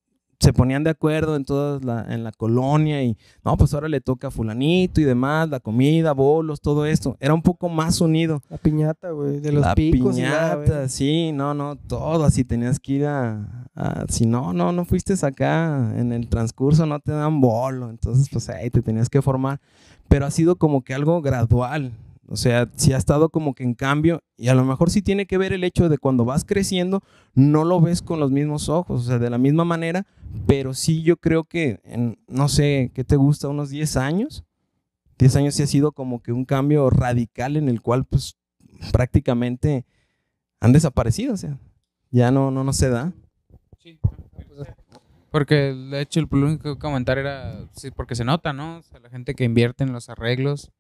se ponían de acuerdo en toda la, en la colonia y no, pues ahora le toca a fulanito y demás, la comida, bolos, todo esto. Era un poco más unido. La piñata, güey. De los la picos. y nada, piñata, sí, no, no, todo así tenías que ir a, a- si no, no, no fuiste acá en el transcurso, no te dan bolo, entonces pues ahí te tenías que formar, pero ha sido como que algo gradual, o sea, sí ha estado como que en cambio y a lo mejor sí tiene que ver el hecho de cuando vas creciendo no lo ves con los mismos ojos, o sea, de la misma manera, pero sí yo creo que en, no sé, ¿qué te gusta? Unos 10 años. 10 años sí ha sido como que un cambio radical en el cual pues prácticamente han desaparecido, o sea, ya no, no, no se da. Porque de hecho el único comentario era, sí, porque se nota, ¿no? O sea, la gente que invierte en los arreglos.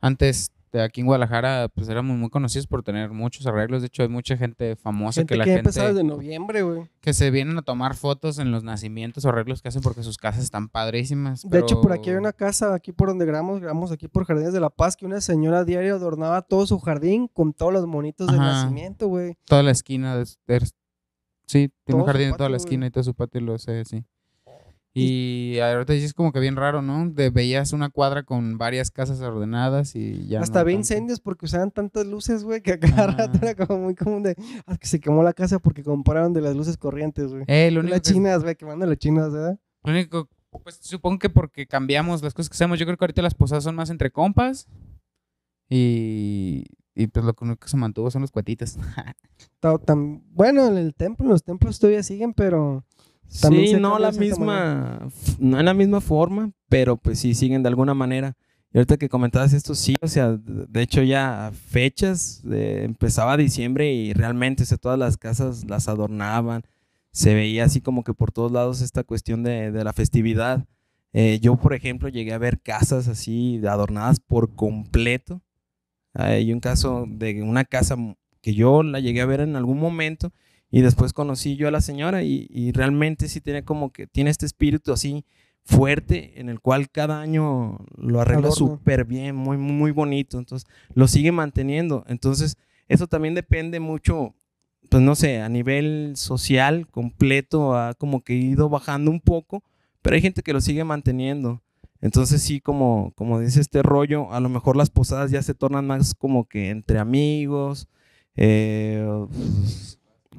Antes, aquí en Guadalajara, pues éramos muy conocidos por tener muchos arreglos. De hecho, hay mucha gente famosa Gente que la que gente desde noviembre, güey. que se vienen a tomar fotos en los nacimientos o arreglos que hacen porque sus casas están padrísimas. De hecho, por aquí hay una casa, aquí por donde grabamos, grabamos aquí por Jardines de la Paz, que una señora diario adornaba todo su jardín con todos los monitos del nacimiento, güey. toda la esquina de, de- sí, tiene Todo un jardín en toda la esquina y todo su patio lo sé, sí. Y ahorita dices como que bien raro, ¿no? De, veías una cuadra con varias casas ordenadas y ya Hasta no había tanto. incendios porque usaban tantas luces, güey, que a cada Ajá. rato era como muy común de, ah, que se quemó la casa porque compraron de las luces corrientes, güey. Eh, lo único Las que- chinas, güey, quemando las chinas, ¿verdad? Lo único, pues supongo que porque cambiamos las cosas que hacemos. Yo creo que ahorita las posadas son más entre compas. Y, y pues lo único que se mantuvo son los [laughs] tam- Bueno, en el templo, los templos todavía siguen, pero También Sí, no la misma, no en la misma forma, pero pues sí siguen de alguna manera. Y ahorita que comentabas esto, sí, o sea, de hecho ya fechas, de- empezaba diciembre y realmente o sea, todas las casas las adornaban, se veía así como que por todos lados esta cuestión de, de la festividad. Eh, yo, por ejemplo, llegué a ver casas así adornadas por completo. Hay un caso de una casa que yo la llegué a ver en algún momento y después conocí yo a la señora y, y realmente sí tiene como que, tiene este espíritu así fuerte en el cual cada año lo arregla súper bien, muy, muy, muy bonito. Entonces, lo sigue manteniendo. Entonces, eso también depende mucho, pues no sé, a nivel social completo ha como que ido bajando un poco, pero hay gente que lo sigue manteniendo. Entonces sí, como, como dice este rollo, a lo mejor las posadas ya se tornan más como que entre amigos, eh, pues,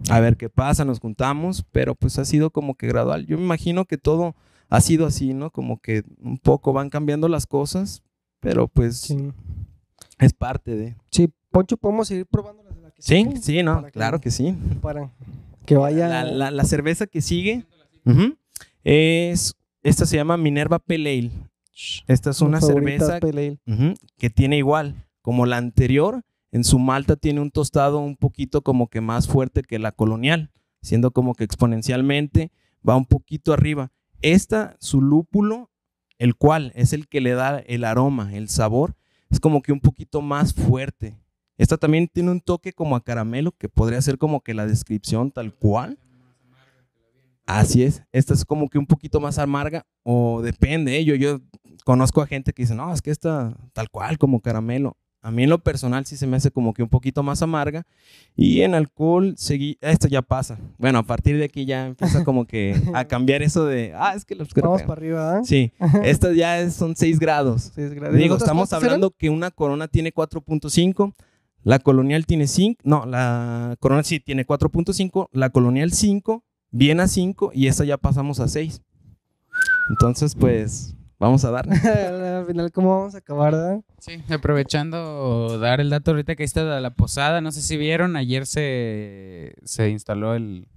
a ver qué pasa, nos juntamos, pero pues ha sido como que gradual. Yo me imagino que todo ha sido así, ¿no? Como que un poco van cambiando las cosas, pero pues sí. es parte de... Sí, Poncho, podemos seguir probando las de la que Sí, sigue? sí, no, Para claro que sí. Para que vaya. La, la- la cerveza que sigue es, esta se llama Minerva Pale Ale. Esta es una cerveza que tiene igual, como la anterior, en su malta tiene un tostado un poquito como que más fuerte que la colonial, siendo como que exponencialmente va un poquito arriba. Esta, su lúpulo, el cual es el que le da el aroma, el sabor, es como que un poquito más fuerte. Esta también tiene un toque como a caramelo, que podría ser como que la descripción tal cual. Así es, esta es como que un poquito más amarga, o depende, ¿eh? yo, yo conozco a gente que dice, no, es que esta tal cual, como caramelo. A mí en lo personal sí se me hace como que un poquito más amarga. Y en alcohol, seguí, esto ya pasa. Bueno, a partir de aquí ya empieza como que a [laughs] cambiar eso de, ah, es que los Vamos para arriba, ¿eh? Sí, [laughs] estas ya es- son 6 grados. Sí, es grande. ¿Y Digo, estamos eran? hablando que una corona tiene 4.5, la colonial tiene 5, no, la corona sí tiene 4.5, la colonial 5, viene a 5 y esta ya pasamos a 6. Entonces, pues, vamos a dar. [laughs] Al final, ¿cómo vamos a acabar, verdad? Sí, aprovechando dar el dato ahorita que ahí está la, la posada, no sé si vieron, ayer se, se instaló el,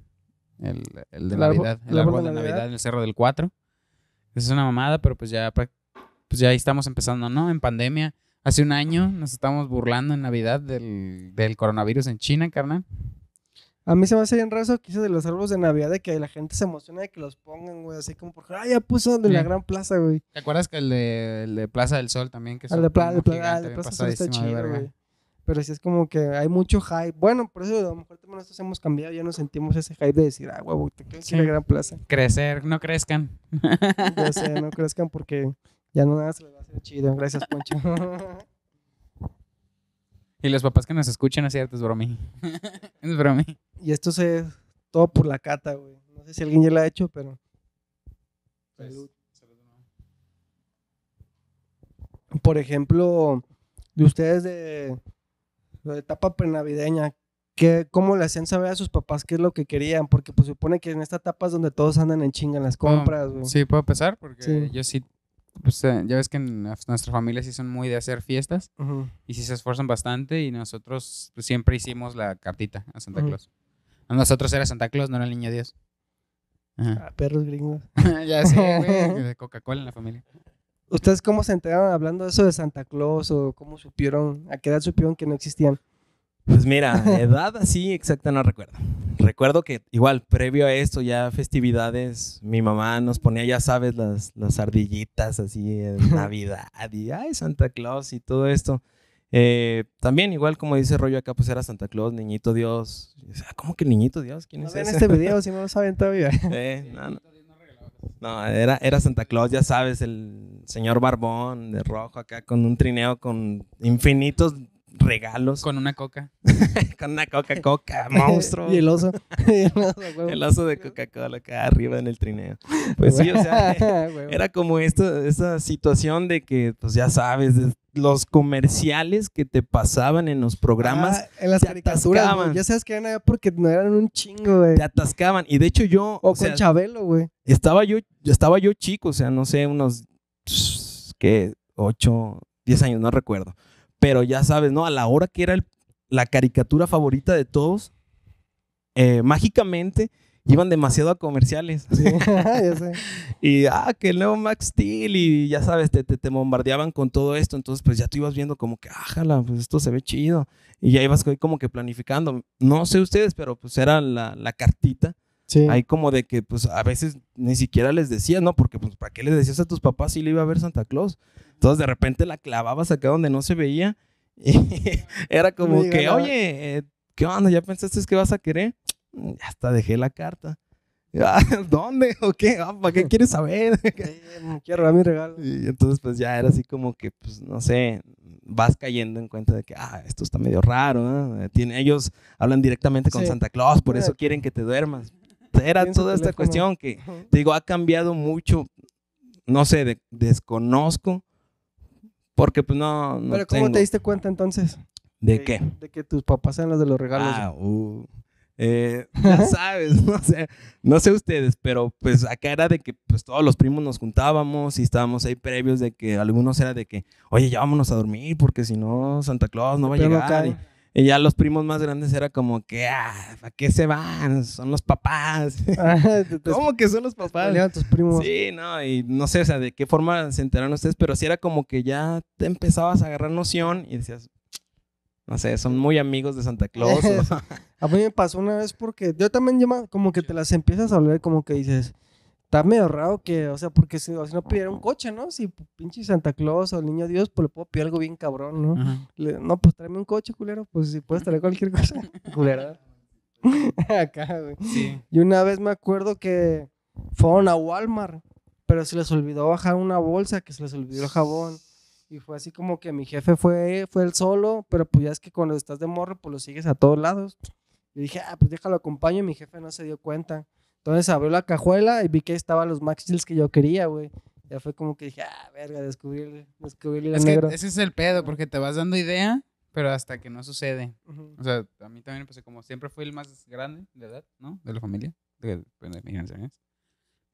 el, el de El árbol- Navidad, el el árbol árbol de de Navidad. Navidad en el Cerro del 4. Es una mamada, pero pues ya, pues ya ahí estamos empezando, ¿no? En pandemia. Hace un año nos estábamos burlando en Navidad del, del coronavirus en China, carnal. A mí se me hace bien raro eso que hice de los árboles de Navidad, de que la gente se emociona de que los pongan, güey. Así como por, ah, ya puso de la Sí. gran plaza, güey. ¿Te acuerdas que el de, el de Plaza del Sol también? Que Al de, Pla- de Pla- gigante, ah, de bien Plaza Sol está de chido, güey. Pero sí es como que hay mucho hype. Bueno, por eso a lo mejor también nosotros hemos cambiado, ya no sentimos ese hype de decir, ah, huevo, te crees Sí. la gran plaza. Crecer, no crezcan. Ya sé, no crezcan porque ya no nada se les va a hacer chido. Gracias, Poncho. [laughs] Y los papás que nos escuchan, es cierto, es bromi. [laughs] es bromi. y esto es todo por la cata, güey. No sé si alguien ya lo ha hecho, pero. Salud. Por ejemplo, de ustedes de la etapa prenavideña, ¿qué, ¿cómo le hacían saber a sus papás qué es lo que querían? Porque pues supone que en esta etapa es donde todos andan en chinga en las compras, güey. Sí, puedo empezar porque Sí. yo sí, pues, eh, ya ves que en nues- nuestra familia sí son muy de hacer fiestas y sí se esfuerzan bastante y nosotros pues, siempre hicimos la cartita a Santa. Claus. A nosotros era Santa Claus, no era el niño Dios. Ajá. Ah, perros gringos. [laughs] ya sé, [laughs] güey, de Coca-Cola en la familia. ¿Ustedes cómo se enteraron hablando de eso de Santa Claus o cómo supieron, a qué edad supieron que no existían? Pues mira, [laughs] edad así exacta no recuerdo. Recuerdo que igual, previo a esto, ya festividades, mi mamá nos ponía, ya sabes, las, las ardillitas así en [laughs] Navidad y ay, Santa Claus y todo esto. Eh, también, igual como dice Rollo acá, pues era Santa Claus, Niñito Dios. O sea, ¿Cómo que Niñito Dios? ¿Quién No es ese? este [laughs] video si no lo saben todavía. Eh, no, no. No, era, era Santa Claus, ya sabes, el señor Barbón de rojo acá con un trineo con infinitos regalos. Con una coca. [laughs] Con una Coca-Cola, [laughs] monstruo. y el oso. [laughs] El oso, de Coca-Cola acá arriba en el trineo. Pues sí, o sea, era como esto, esa situación de que, pues ya sabes, los comerciales que te pasaban en los programas Ah, en las te caricaturas, atascaban. Ya sabes que eran allá porque no eran un chingo, güey. te atascaban. Y de hecho yo, O o sea, con Chabelo, güey. estaba yo, estaba yo chico, o sea, no sé, unos, [sniffs] ¿qué? 8, 10 años, no recuerdo. Pero ya sabes, ¿no? A la hora que era el- la caricatura favorita de todos, eh, mágicamente iban demasiado a comerciales. Sí, [laughs] ya sé. [laughs] Y, ah, que el nuevo Max Steel y ya sabes, te, te, te bombardeaban con todo esto. Entonces, pues ya tú ibas viendo como que, ájala, pues esto se ve chido. Y ya ibas como que planificando. No sé ustedes, pero pues era la, la cartita. Sí. Ahí como de que, pues a veces ni siquiera les decías, ¿no? Porque, pues, ¿para qué les decías a tus papás si le iba a ver Santa Claus? Entonces, de repente la clavabas acá donde no se veía. Y [laughs] era como que, oye, eh, ¿qué onda? ¿Ya pensaste que vas a querer? "Mm, Ya hasta dejé la carta. [laughs] "Ah, ¿Dónde? ¿O qué? Ah, ¿Para qué quieres saber? [laughs] Eh, Quiero robar mi regalo. Y entonces, pues ya era así como que, pues no sé, vas cayendo en cuenta de que, ah, esto está medio raro. ¿no? Tiene, ellos hablan directamente con Sí. Santa Claus, por eso quieren que te duermas. Era toda esta teléfono. cuestión que, te digo, ha cambiado mucho. No sé, de- desconozco. Porque, pues no. no Pero ¿cómo tengo- te diste cuenta entonces? ¿De qué? De que tus papás eran los de los regalos. Ah, uh, eh, ya [laughs] sabes, no sé, no sé ustedes, pero pues acá era de que pues todos los primos nos juntábamos y estábamos ahí previos de que algunos era de que, oye, ya vámonos a dormir porque si no Santa Claus no va a llegar. Y, ya los primos más grandes era como que, ah, ¿para qué se van? Son los papás. [laughs] Ah, [laughs] ¿Cómo que son los papás? tus primos. Sí, no, y no sé, o sea, de qué forma se enteraron ustedes, pero sí era como que ya te empezabas a agarrar noción y decías, no sé, son muy amigos de Santa Claus. [laughs] o- A mí me pasó una vez porque yo también llama, como que te las empiezas a hablar como que dices, está medio raro que, o sea, porque si, o si no pidiera un coche, ¿no? Si pinche Santa Claus o el niño Dios, pues le puedo pedir algo bien cabrón, ¿no? Le- no, pues tráeme un coche, culero, pues si puedes traer cualquier cosa, [laughs] culera. [laughs] Acá, güey. Sí. Y una vez me acuerdo que fueron a Walmart, pero se les olvidó bajar una bolsa, que se les olvidó el jabón. Y fue así como que mi jefe fue, fue él solo, pero pues ya es que cuando estás de morro, pues lo sigues a todos lados. Y dije, ah, pues déjalo acompaño, y mi jefe no se dio cuenta. Entonces abrió la cajuela y vi que ahí estaban los Max Steels que yo quería, güey. Ya fue como que dije, ah, verga, descubrí, descubrí el Es que negro. ese es el pedo, porque te vas dando idea, pero hasta que no sucede. O sea, a mí también, pues como siempre fui el más grande de edad, ¿no? De la familia, de, pues, de mis generaciones.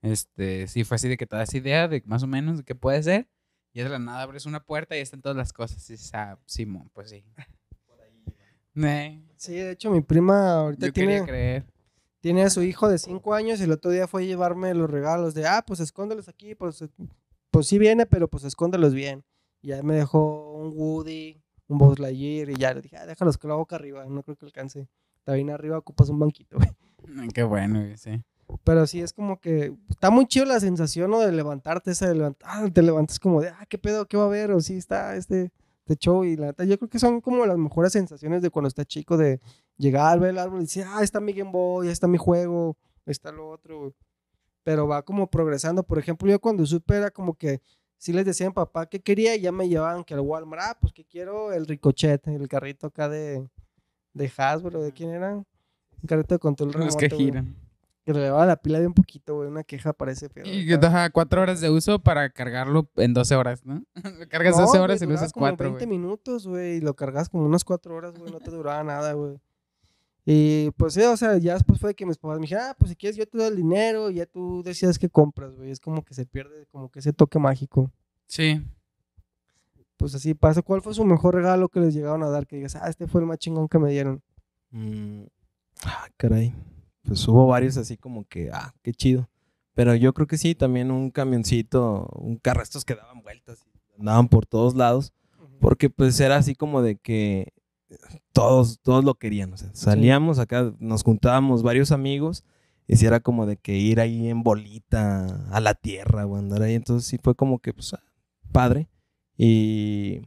Este, sí fue así de que te das idea de más o menos de qué puede ser. Y de la nada abres una puerta y están todas las cosas. Y dices, ah, Simón, pues sí. [laughs] [laughs] Eh, Sí, de hecho, mi prima ahorita yo tiene, quería creer. Tiene a su hijo de 5 años y el otro día fue a llevarme los regalos de, ah, pues escóndelos aquí, pues, eh, pues sí viene, pero pues escóndelos bien. Y ya me dejó un Woody, un Buzz Lightyear y ya le dije, ah, déjalos que lo hago acá arriba, no creo que alcance. Está bien arriba, ocupas un banquito, güey. Mm, Qué bueno, güey, sí. Pero sí es como que está muy chido la sensación, ¿no? De levantarte, esa de levantar, te levantas como de, ah, ¿qué pedo? ¿Qué va a haber? O sí está este, este show y la neta, yo creo que son como las mejores sensaciones de cuando estás chico, de llegar, ver el árbol y decir, ah, está mi Game Boy, está mi juego, está lo otro, güey. Pero va como progresando. Por ejemplo, yo cuando supe era como que sí les decía a mi papá que quería y ya me llevaban que al Walmart, ah, pues que quiero el Ricochet, el carrito acá de, de Hasbro, ¿de quién era? Un carrito de control Los remoto. que güey. Que le llevaba la pila de un poquito, güey. Una queja parece feo. Y que te da cuatro horas de uso para cargarlo en 12 horas, ¿no? [laughs] Lo cargas 12 horas y lo usas 4, 20 güey. minutos, güey. Y lo cargas como unas 4 horas, güey. No te duraba nada, güey. Y pues sí, o sea, ya después fue que mis papás me dijeron, ah, pues si quieres yo te doy el dinero y ya tú decidas qué compras, güey. Es como que se pierde como que ese toque mágico. Sí. Pues así pasa. ¿Cuál fue su mejor regalo que les llegaron a dar? Que digas, ah, este fue el más chingón que me dieron. Mm, ah, caray. Pues hubo varios así como que, ah, qué chido. Pero yo creo que sí, también un camioncito, un carro estos que daban vueltas y andaban por todos lados. Porque pues era así como de que todos, todos lo querían. O sea, salíamos acá, nos juntábamos varios amigos y si era como de que ir ahí en bolita a la tierra o andar ahí. Entonces sí fue como que, pues, ah, padre. Y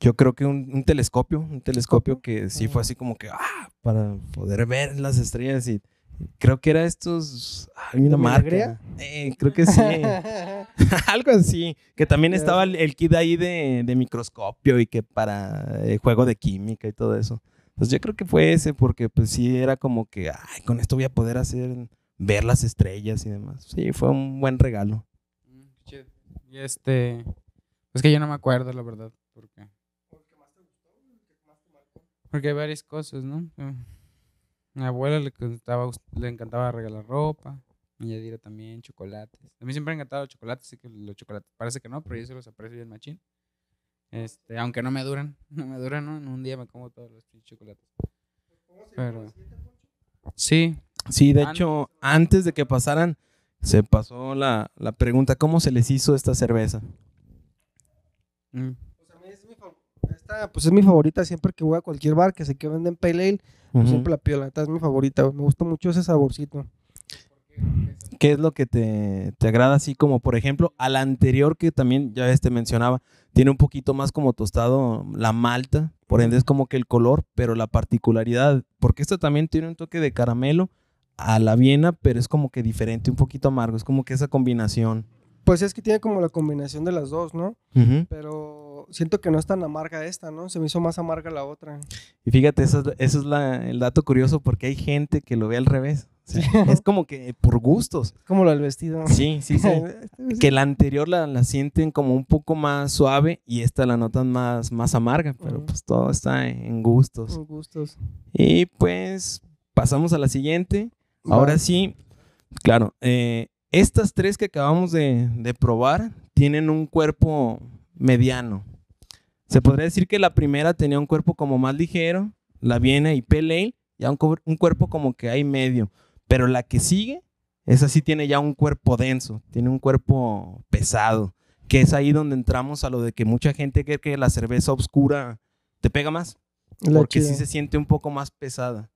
yo creo que un, un telescopio, un telescopio que sí fue así como que, ah, para poder ver las estrellas y creo que era estos, hay una ¿De marca. Eh, creo que sí. [laughs] [laughs] Algo así. Que también estaba el, el kit ahí de, de microscopio y que para eh, juego de química y todo eso. Pues yo creo que fue ese porque pues sí era como que, ay, con esto voy a poder hacer, ver las estrellas y demás. Sí, fue un buen regalo. Mm. Y este. Es que yo no me acuerdo, la verdad. ¿Por qué? Porque hay varias cosas, ¿no? Mi abuela le encantaba, le encantaba regalar ropa. Mi Yadira también, chocolates. A mí siempre me han encantado los chocolates, así que los chocolates parece que no, pero yo se los aprecio bien machín. Este, aunque no me duran, [laughs] no me duran, ¿no? En un día me como todos los chocolates. Pero. Sí, Sí, de hecho, antes de que pasaran, se pasó la, la pregunta, ¿cómo se les hizo esta cerveza? mm, Pues a mí es mi fa- esta, pues es mi favorita siempre que voy a cualquier bar que sé que venden pale ale, pues siempre la pido, la neta es mi favorita, me gusta mucho ese saborcito. ¿Qué es lo que te, te agrada así como, por ejemplo, a la anterior que también ya este mencionaba, tiene un poquito más como tostado la malta, por ende es como que el color, pero la particularidad, porque esta también tiene un toque de caramelo a la Viena, pero es como que diferente, un poquito amargo, es como que esa combinación. Pues es que tiene como la combinación de las dos, ¿no? Pero siento que no es tan amarga esta, ¿no? Se me hizo más amarga la otra. Y fíjate, eso, es- eso es la- el dato curioso porque hay gente que lo ve al revés. O sea, es como que por gustos. Es como lo del vestido. Sí, sí, sí. [laughs] Que la anterior la, la sienten como un poco más suave y esta la notan más, más amarga, pero pues todo está en gustos. Con gustos. Y pues pasamos a la siguiente. Ahora sí, claro, eh, estas tres que acabamos de, de probar tienen un cuerpo mediano. Se podría decir que la primera tenía un cuerpo como más ligero, la Viena y Pale Ale, ya un, un cuerpo como que hay medio. Pero la que sigue, esa sí tiene ya un cuerpo denso, tiene un cuerpo pesado, que es ahí donde entramos a lo de que mucha gente cree que la cerveza oscura te pega más La porque chida. sí se siente un poco más pesada.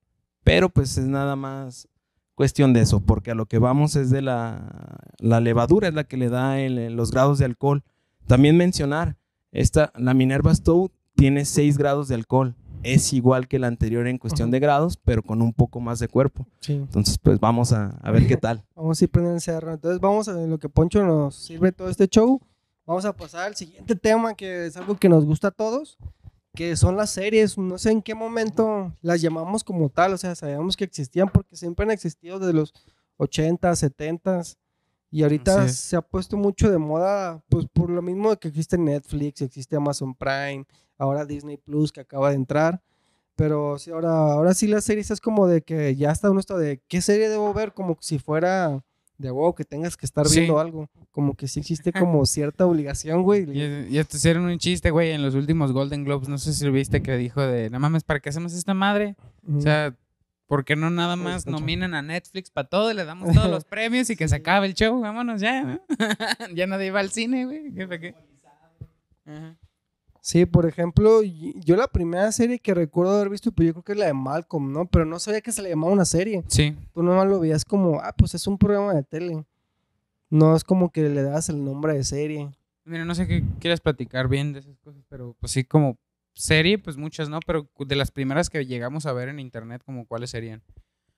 Pero pues es nada más cuestión de eso, porque a lo que vamos es de la, la levadura, es la que le da el- los grados de alcohol. También mencionar, esta, la Minerva Stout tiene 6 grados de alcohol. Es igual que la anterior en cuestión de grados, pero con un poco más de cuerpo. Sí. Entonces, pues vamos a, a ver qué tal. [laughs] Vamos a ir prendiendo el cerro. Entonces vamos a lo que Poncho nos sirve todo este show. Vamos a pasar al siguiente tema que es algo que nos gusta a todos, que son las series. No sé en qué momento las llamamos como tal, o sea, sabíamos que existían porque siempre han existido desde los 80, 70 y ahorita se ha puesto mucho de moda, pues por lo mismo de que existe Netflix, existe Amazon Prime, ahora Disney Plus que acaba de entrar. Pero sí, ahora, ahora sí las series es como de que ya está uno esto de qué serie debo ver, como si fuera de huevo que tengas que estar Sí. viendo algo. Como que sí existe como cierta obligación, güey. Y, y hasta hicieron un chiste, güey, en los últimos Golden Globes. No sé si lo viste que dijo de, no mames, ¿para qué hacemos esta madre? O sea, ¿por qué no nada Pues, más nominan a Netflix para todo? y Le damos todos los [laughs] premios y que se acabe el show. Vámonos ya. ¿no? [laughs] ya nadie va al cine, güey. ¿Qué, qué? Ajá. Sí, por ejemplo, yo la primera serie que recuerdo haber visto, pues yo creo que es la de Malcolm, ¿no? Pero no sabía que se le llamaba una serie. Sí. Tú nomás lo veías como, ah, pues es un programa de tele. No es como que le das el nombre de serie. Mira, no sé qué quieras platicar bien de esas cosas, pero pues sí, como serie, pues muchas, ¿no? Pero de las primeras que llegamos a ver en internet, como cuáles serían.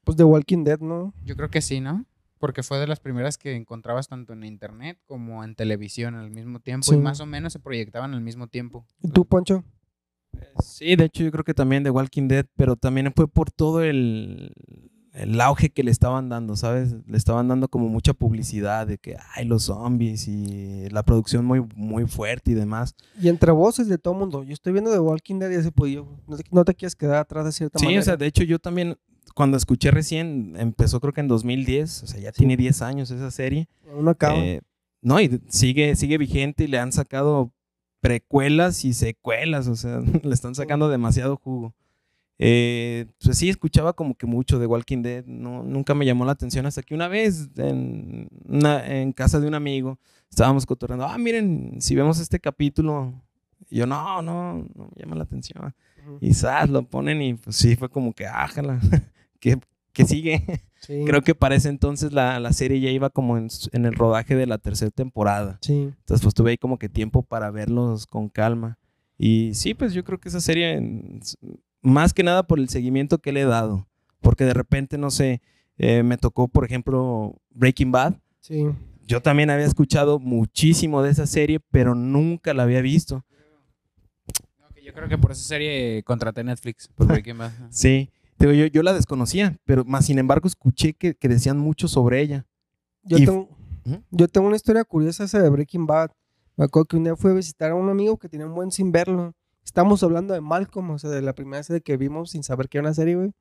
Pues de Walking Dead, ¿no? Yo creo que sí, ¿no? Porque fue de las primeras que encontrabas tanto en internet como en televisión al mismo tiempo Sí. y más o menos se proyectaban al mismo tiempo. ¿Y tú, Poncho? Sí, de hecho yo creo que también de Walking Dead, pero también fue por todo el, el auge que le estaban dando, ¿sabes? Le estaban dando como mucha publicidad de que hay los zombies y la producción muy, muy fuerte y demás. Y entre voces de todo mundo. Yo estoy viendo de Walking Dead y ese pues yo, no te, no te quieres quedar atrás de cierta Sí, manera. o sea, de hecho yo también, cuando escuché recién, empezó creo que en 2010, o sea, ya tiene 10 años esa serie. Uno acaba. Eh, no, y sigue, sigue vigente y le han sacado precuelas y secuelas, o sea, [laughs] le están sacando demasiado jugo. Eh, pues sí, escuchaba como que mucho de Walking Dead, no, nunca me llamó la atención hasta que una vez en, una- en casa de un amigo estábamos cotorreando, ah, miren, si vemos este capítulo Y yo, no, no, no me llama la atención. Ujú. Y ¡zas! lo ponen y pues sí, fue como que, ájala, [laughs] ¿qué, qué sigue? [laughs] Sí. Creo que para ese entonces la, la serie ya iba como en, en el rodaje de la tercera temporada. Sí. Entonces pues tuve ahí como que tiempo para verlos con calma. Y sí, pues yo creo que esa serie, más que nada por el seguimiento que le he dado. Porque de repente, no sé, eh, me tocó, por ejemplo, Breaking Bad. Sí. Yo también había escuchado muchísimo de esa serie, pero nunca la había visto. No, que Yo creo que por esa serie contraté Netflix. Por [laughs] Breaking Bad. Sí, digo, yo, yo la desconocía, pero más sin embargo escuché que, que decían mucho sobre ella. Yo, Y- tengo, Ujú. yo tengo una historia curiosa esa de Breaking Bad. Me acuerdo que un día fui a visitar a un amigo que tenía un buen sin verlo. Estamos hablando de Malcolm, o sea, de la primera serie que vimos sin saber que era una serie, güey.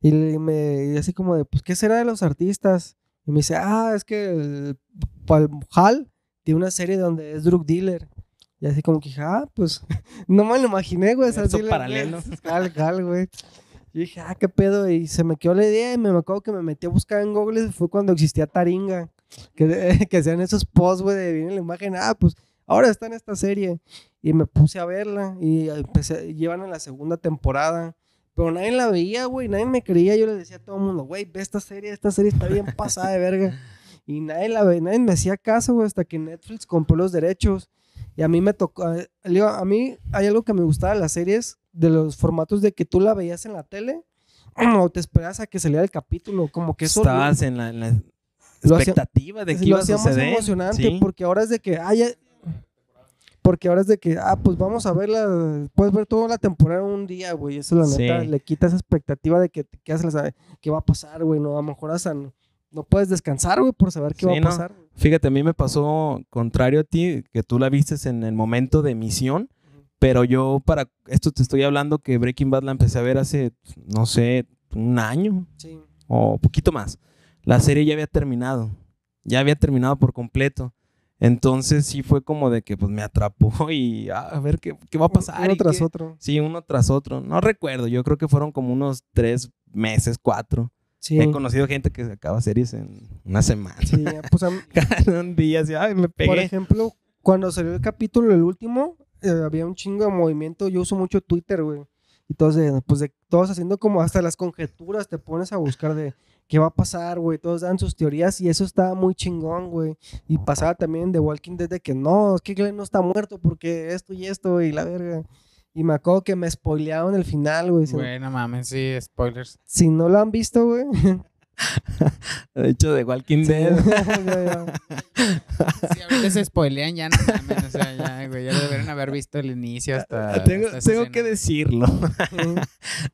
Y me y así como de, pues, ¿qué será de los artistas? Y me dice, ah, es que el, Pal- Hal tiene una serie donde es drug dealer. Y así como que ah, pues, [laughs] no me lo imaginé, güey. serie, paralelo. [laughs] Hal, Hal, güey. Y dije, ah, qué pedo. Y se me quedó la idea y me acuerdo que me metí a buscar en Google. Fue cuando existía Taringa. Que, [laughs] que hacían esos posts, güey, de viene la imagen. Ah, pues ahora está en esta serie. Y me puse a verla. Y empecé, llevan en la segunda temporada. Pero nadie la veía, güey. Nadie me creía. Yo le decía a todo el mundo, güey, ve esta serie. Esta serie está bien pasada de verga. Y nadie la ve, nadie me hacía caso, güey, hasta que Netflix compró los derechos. Y a mí me tocó, eh, a mí hay algo que me gustaba de las series, de los formatos de que tú la veías en la tele [clears throat] o te esperas a que saliera el capítulo, como que eso Estabas en la, en expectativa de que iba a hacía más suceder. emocionante Sí. porque ahora es de que, ah, ya- porque ahora es de que, ah, pues vamos a verla, puedes ver toda la temporada un día, güey, eso la neta, Sí. le quita esa expectativa de que saber qué va a pasar, güey, no, a lo mejor hasta no, no puedes descansar, güey, por saber qué Sí, va a no. pasar. Fíjate, a mí me pasó contrario a ti, que tú la vistes en el momento de emisión, pero yo para esto te estoy hablando que Breaking Bad la empecé a ver hace, no sé, un año Sí. o poquito más. La serie ya había terminado, ya había terminado por completo. Entonces sí fue como de que pues me atrapó [laughs] y ah, a ver qué, qué va a pasar. Uno y tras qué- otro. Sí, uno tras otro. No recuerdo, yo creo que fueron como unos tres meses, cuatro. Sí. He conocido gente que se acaba series en una semana. Sí, [laughs] pues a mí- un día, así, ay, me pegué. por ejemplo, cuando salió el capítulo, el último, eh, había un chingo de movimiento. Yo uso mucho Twitter, güey. Y todos, pues de, todos haciendo como hasta las conjeturas, te pones a buscar de qué va a pasar, güey. Todos dan sus teorías y eso estaba muy chingón, güey. Y pasaba también de Walking Dead de que no, es que Glenn no está muerto porque esto y esto y la verga. Y me acuerdo que me spoilearon el final, güey. Si, Güey, no mames, sí, spoilers. si no lo han visto, güey. [laughs] De hecho, de Walking Dead. [laughs] Si ahorita se spoilean, ya no mames, o sea, ya, güey, ya deberían haber visto el inicio hasta. [laughs] tengo hasta tengo que decirlo.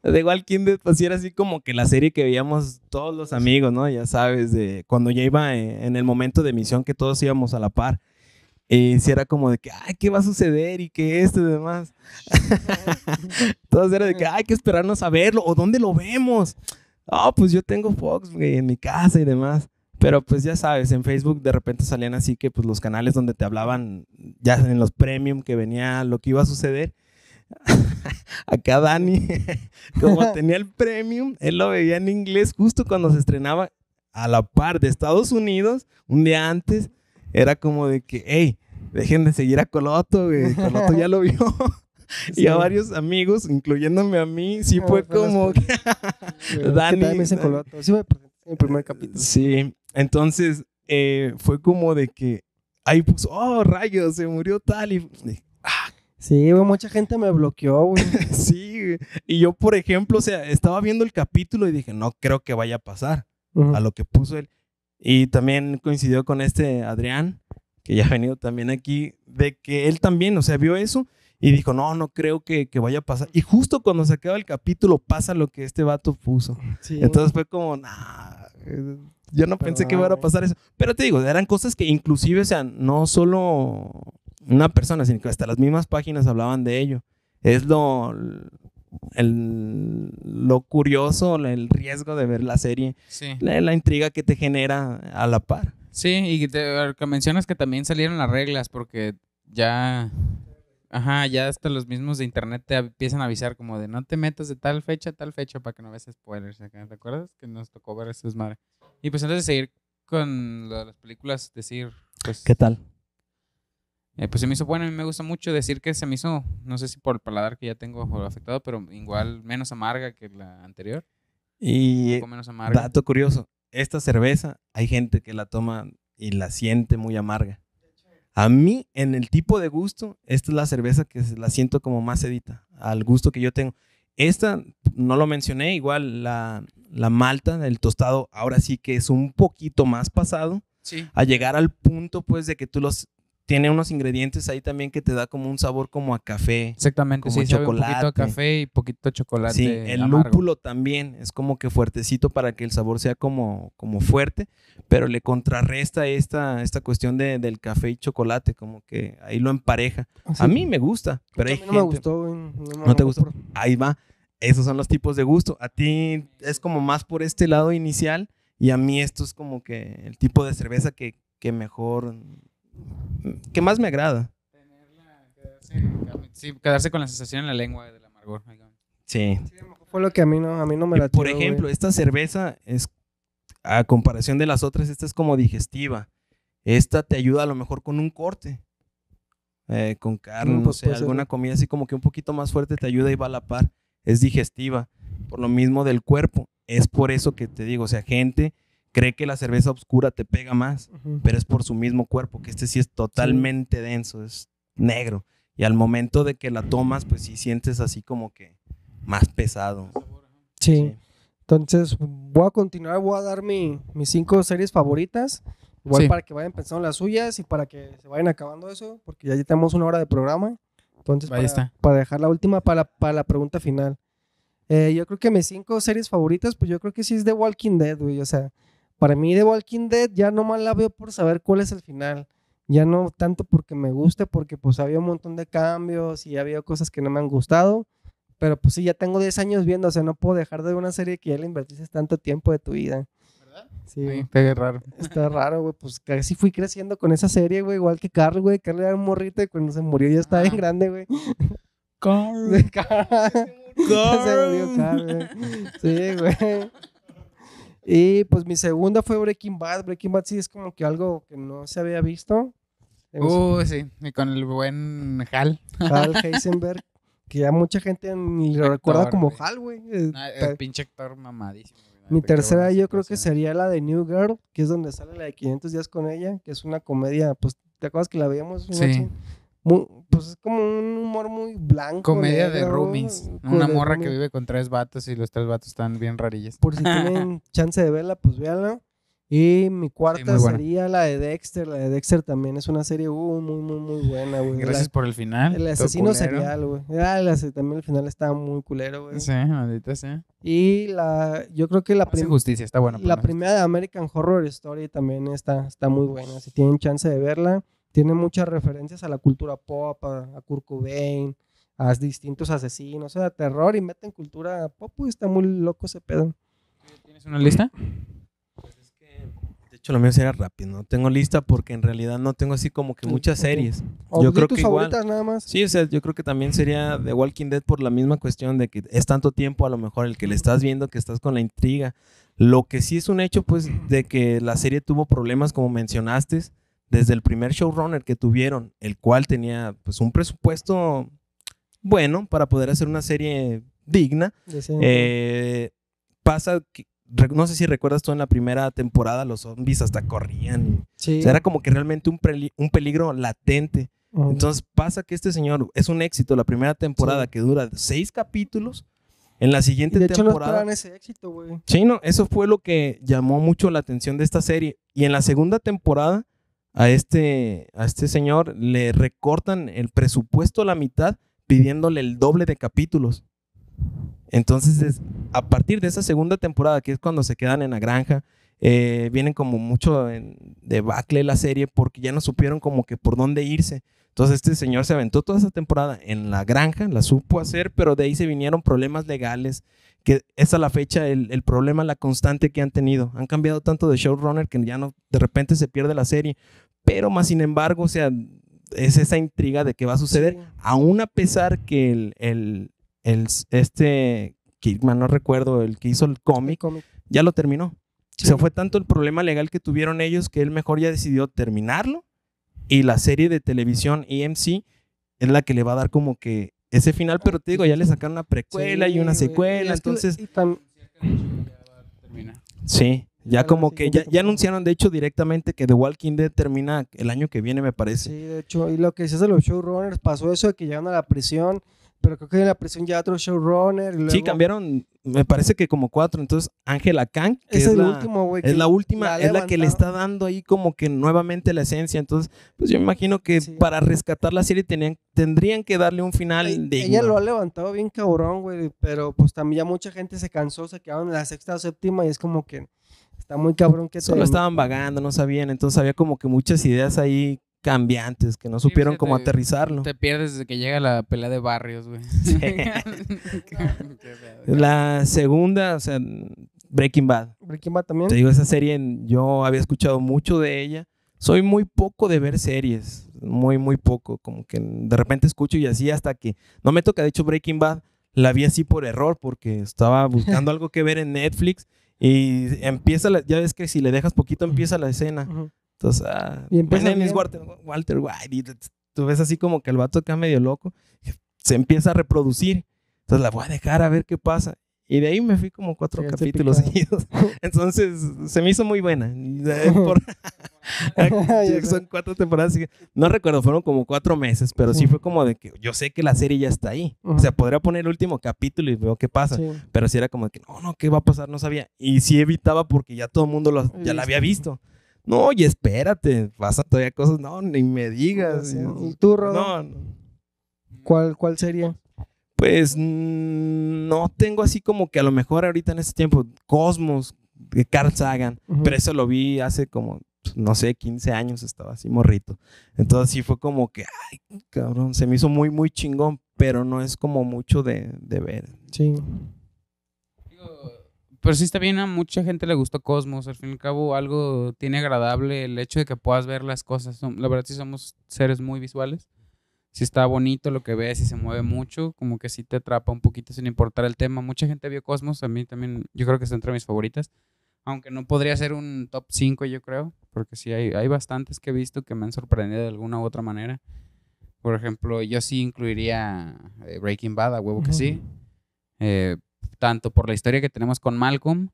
De Walking Dead, pues sí era así como que la serie que veíamos todos los amigos, ¿no? Ya sabes, de cuando ya iba eh, en el momento de emisión que todos íbamos a la par. Y sí era como de que, ay, ¿qué va a suceder? Y que esto y demás. [laughs] todos era de que, ay, hay que esperarnos a verlo. ¿O dónde lo vemos? Ah, pues yo tengo Fox, güey, en mi casa y demás. Pero pues ya sabes, en Facebook de repente salían así que pues los canales donde te hablaban ya en los premium que venía lo que iba a suceder. [laughs] Acá Dani, [laughs] como tenía el premium, él lo veía en inglés justo cuando se estrenaba a la par de Estados Unidos, un día antes. Era como de que, hey, dejen de seguir a Coloto, güey. Coloto ya lo vio. [laughs] Y a varios amigos, incluyéndome a mí, sí Ah, fue como... Es [laughs] que Dani- me dicen coloto. Sí en el primer capítulo. Sí, entonces eh, fue como de que ahí puso, oh, rayos, se murió tal. Y Sí, güey, mucha gente me bloqueó, güey. [laughs] sí, güey. y yo, por ejemplo, o sea, estaba viendo el capítulo y dije, no creo que vaya a pasar a lo que puso él. Y también coincidió con este Adrián, que ya ha venido también aquí, de que él también, o sea, vio eso y dijo, no, no creo que, que vaya a pasar. Y justo cuando se acaba el capítulo pasa lo que este vato puso. Sí. Entonces fue como, nah, eh, yo no pensé que fuera a pasar eso. Pero te digo, eran cosas que inclusive, o sea, no solo una persona, sino que hasta las mismas páginas hablaban de ello. Es lo, el, lo curioso, el riesgo de ver la serie, Sí. la, la intriga que te genera a la par. Sí, y te, que mencionas que también salieron las reglas porque ya. Ajá, ya hasta los mismos de internet te empiezan a avisar como de no te metas de tal fecha a tal fecha para que no veas spoilers. acá. ¿Te acuerdas? Que nos tocó ver eso madre. Y pues antes de seguir con lo de las películas, decir, pues. ¿Qué tal? Eh, pues se me hizo bueno, a mí me gusta mucho decir que se me hizo, no sé si por el paladar que ya tengo afectado, pero igual menos amarga que la anterior. Y Un poco menos amarga. dato curioso, esta cerveza hay gente que la toma y la siente muy amarga. A mí, en el tipo de gusto, esta es la cerveza que la siento como más sedita, al gusto que yo tengo. Esta, no lo mencioné, igual la, la malta, el tostado, ahora sí que es un poquito más pasado, Sí. a llegar al punto pues de que tú los... Tiene unos ingredientes ahí también que te da como un sabor como a café. Exactamente, Como sí, sabe un poquito a café y poquito chocolate Sí, el amargo. lúpulo también es como que fuertecito para que el sabor sea como, como fuerte, pero le contrarresta esta, esta cuestión de- del café y chocolate, como que ahí lo empareja. A mí me gusta, pero hay a mí no me gente- gustó, güey. ¿No te gustó? Ahí va. Esos son los tipos de gusto. A ti es como más por este lado inicial y a mí esto es como que el tipo de cerveza que, que mejor, que más me agrada. Sí, quedarse con la sensación en la lengua del amargor. Sí. Fue lo que a mí no, a mí no me la por ejemplo, esta cerveza es, a comparación de las otras, esta es como digestiva. Esta te ayuda a lo mejor con un corte. eh, con carne, Mm, no pues sé, puede ser. alguna comida así como que un poquito más fuerte te ayuda y va a la par. Es digestiva. Por lo mismo del cuerpo. Es por eso que te digo, o sea, gente cree que la cerveza oscura te pega más, pero es por su mismo cuerpo, que este sí es totalmente denso, es negro. Y al momento de que la tomas, pues sí sientes así como que más pesado. Sí. Entonces, voy a continuar, voy a dar mi, mis cinco series favoritas. Igual Sí. para que vayan pensando las suyas y para que se vayan acabando eso, porque ya tenemos una hora de programa. Entonces, Ahí para, está. para dejar la última para la, para la pregunta final. Eh, yo creo que mis cinco series favoritas, pues yo creo que sí es The Walking Dead, güey. O sea, para mí The Walking Dead ya nomás la veo por saber cuál es el final. Ya no tanto porque me guste, porque pues había un montón de cambios y había cosas que no me han gustado. Pero pues sí, ya tengo 10 años viendo, o sea, no puedo dejar de ver una serie que ya le invertiste tanto tiempo de tu vida. Sí, güey. Sí, qué raro. está raro, güey. Pues casi fui creciendo con esa serie, güey. Igual que Carl, güey. Carl era un morrito y cuando se murió ya estaba bien Ah. grande, güey. De Carl. [laughs] [laughs] se murió Carl, güey. Sí, güey. Y pues mi segunda fue Breaking Bad. Breaking Bad sí es como que algo que no se había visto. Uh, sí, y con el buen Hal. Hal [laughs] Heisenberg. Que ya mucha gente ni lo recuerda como güey. Hal, güey. Eh, Ah, ta- el pinche actor mamadísimo. güey. Mi tercera yo creo que sería la de New Girl, que es donde sale la de 500 días con ella, que es una comedia, pues, ¿te acuerdas que la veíamos? Sí. Noche? Muy- pues es como un humor muy blanco. Comedia de roomies. Una morra que vive con tres vatos y los tres vatos están bien rarillas. Por si tienen [laughs] chance de verla, pues véanla. Y mi cuarta buena. sería la de Dexter. La de Dexter también es una serie uh, muy, muy, muy buena, güey. Gracias por el final. El asesino serial, güey. Ah, también el final estaba muy culero, güey. Sí, maldita sea. Y la, yo creo que la primera. justicia, está bueno. La primera de American Horror Story también está, está muy buena. Si tienen chance de verla, tiene muchas referencias a la cultura pop, a, a Kurt Cobain, a distintos asesinos, o sea, terror y meten cultura pop y está muy loco ese pedo. ¿Tienes una lista? De hecho, lo mío sería rápido. No tengo lista porque en realidad no tengo así como que muchas series. O Yo creo tus que igual. favoritas nada más. Sí, o sea, yo creo que también sería The Walking Dead por la misma cuestión de que es tanto tiempo a lo mejor el que le estás viendo que estás con la intriga. Lo que sí es un hecho, pues, de que la serie tuvo problemas, como mencionaste, desde el primer showrunner que tuvieron, el cual tenía, pues, un presupuesto bueno para poder hacer una serie digna. Eh, pasa, que- no sé si recuerdas tú en la primera temporada, los zombies hasta corrían. sí. O sea, era como que realmente un, peli- un peligro latente. Entonces pasa que este señor es un éxito la primera temporada Sí. que dura seis capítulos. En la Y siguiente de hecho no temporada. esperan ese éxito, güey. Sí, no, eso fue lo que llamó mucho la atención de esta serie. Y en la segunda temporada, a este, a este señor le recortan el presupuesto a la mitad pidiéndole el doble de capítulos. Entonces, es- a partir de esa segunda temporada, que es cuando se quedan en la granja, eh, vienen como mucho en debacle la serie porque ya no supieron como que por dónde irse. Entonces este señor se aventó toda esa temporada en la granja, la supo hacer, pero de ahí se vinieron problemas legales, que es a la fecha el, el problema, la constante que han tenido. Han cambiado tanto de showrunner que ya no, de repente se pierde la serie, pero más sin embargo, o sea, es esa intriga de qué va a suceder, Sí. aún a pesar que el, el, el- este, Kidman, no recuerdo, el que hizo el cómic. ya lo terminó. Sí. O sea, fue tanto el problema legal que tuvieron ellos que él mejor ya decidió terminarlo y la serie de televisión EMC es la que le va a dar como que ese final, pero te digo, ya le sacaron una precuela y una secuela, Y es que- entonces y sí, ya como que ya anunciaron de hecho directamente que The Walking Dead termina el año que viene, me parece. Sí, de hecho, y lo que decías de los showrunners, pasó eso de que llegaron a la prisión, pero creo que en la prisión ya otro showrunner. y Sí, luego- cambiaron, me parece que como cuatro, entonces Ángela Kang, que Es es, el la, último, güey. es la última, la es la que le está dando ahí como que nuevamente la esencia, entonces pues yo me imagino que Sí. para rescatar la serie tenían, tendrían que darle un final digno. Ella lo ha levantado bien cabrón, güey, pero pues también ya mucha gente se cansó, se quedaron en la sexta o séptima y es como que está muy cabrón que Solo te- estaban vagando, no sabían, entonces había como que muchas ideas ahí cambiantes que no Sí, supieron sí, cómo te- aterrizarlo. Te pierdes desde que llega la pelea de barrios, güey. [laughs] La segunda, o sea, Breaking Bad. Breaking Bad también. Te digo, esa serie yo había escuchado mucho de ella. Soy muy poco de ver series, muy, muy poco. Como que de repente escucho y así hasta que no me toca. De hecho, Breaking Bad la vi así por error porque estaba [laughs] buscando algo que ver en Netflix y empieza, la- ya ves que si le dejas poquito empieza la escena. Ujú. Entonces, ah, Y empieza my name is bien. Walter, Walter White. Y tú ves así como que el vato acá medio loco. Se empieza a reproducir. Entonces la voy a dejar a ver qué pasa. Y de ahí me fui como cuatro Sí, capítulos seguidos. [laughs] Entonces se me hizo muy buena. Eh, [laughs] por- [laughs] Son cuatro temporadas. No recuerdo, fueron como cuatro meses, pero sí. Sí. fue como de que yo sé que la serie ya está ahí. O sea, podría poner el último capítulo y veo qué pasa. Sí. Pero sí era como de que no, no, ¿qué va a pasar? No sabía. Y sí evitaba porque ya todo el mundo lo- ya la había visto. No, y espérate, pasan todavía cosas. No, ni me digas. Sí. ¿Y tú, Rodo? No, no. ¿Cuál, ¿Cuál sería? Pues mm, no tengo así como que a lo mejor ahorita en este tiempo, Cosmos, de Carl Sagan, pero eso lo vi hace como, no sé, 15 años, estaba así morrito. Entonces sí fue como que, ay, cabrón, se me hizo muy, muy chingón, pero no es como mucho de, de ver. Sí. Pero sí está bien, a mucha gente le gustó Cosmos. Al fin y al cabo, algo tiene agradable el hecho de que puedas ver las cosas. La verdad, sí somos seres muy visuales. Si está bonito lo que ves y se mueve mucho, como que sí te atrapa un poquito sin importar el tema. Mucha gente vio Cosmos, a mí también, yo creo que está entre mis favoritas. Aunque no podría ser un top 5, yo creo, porque sí hay, hay bastantes que he visto que me han sorprendido de alguna u otra manera. Por ejemplo, yo sí incluiría eh, Breaking Bad, a huevo que sí. Eh, tanto por la historia que tenemos con Malcolm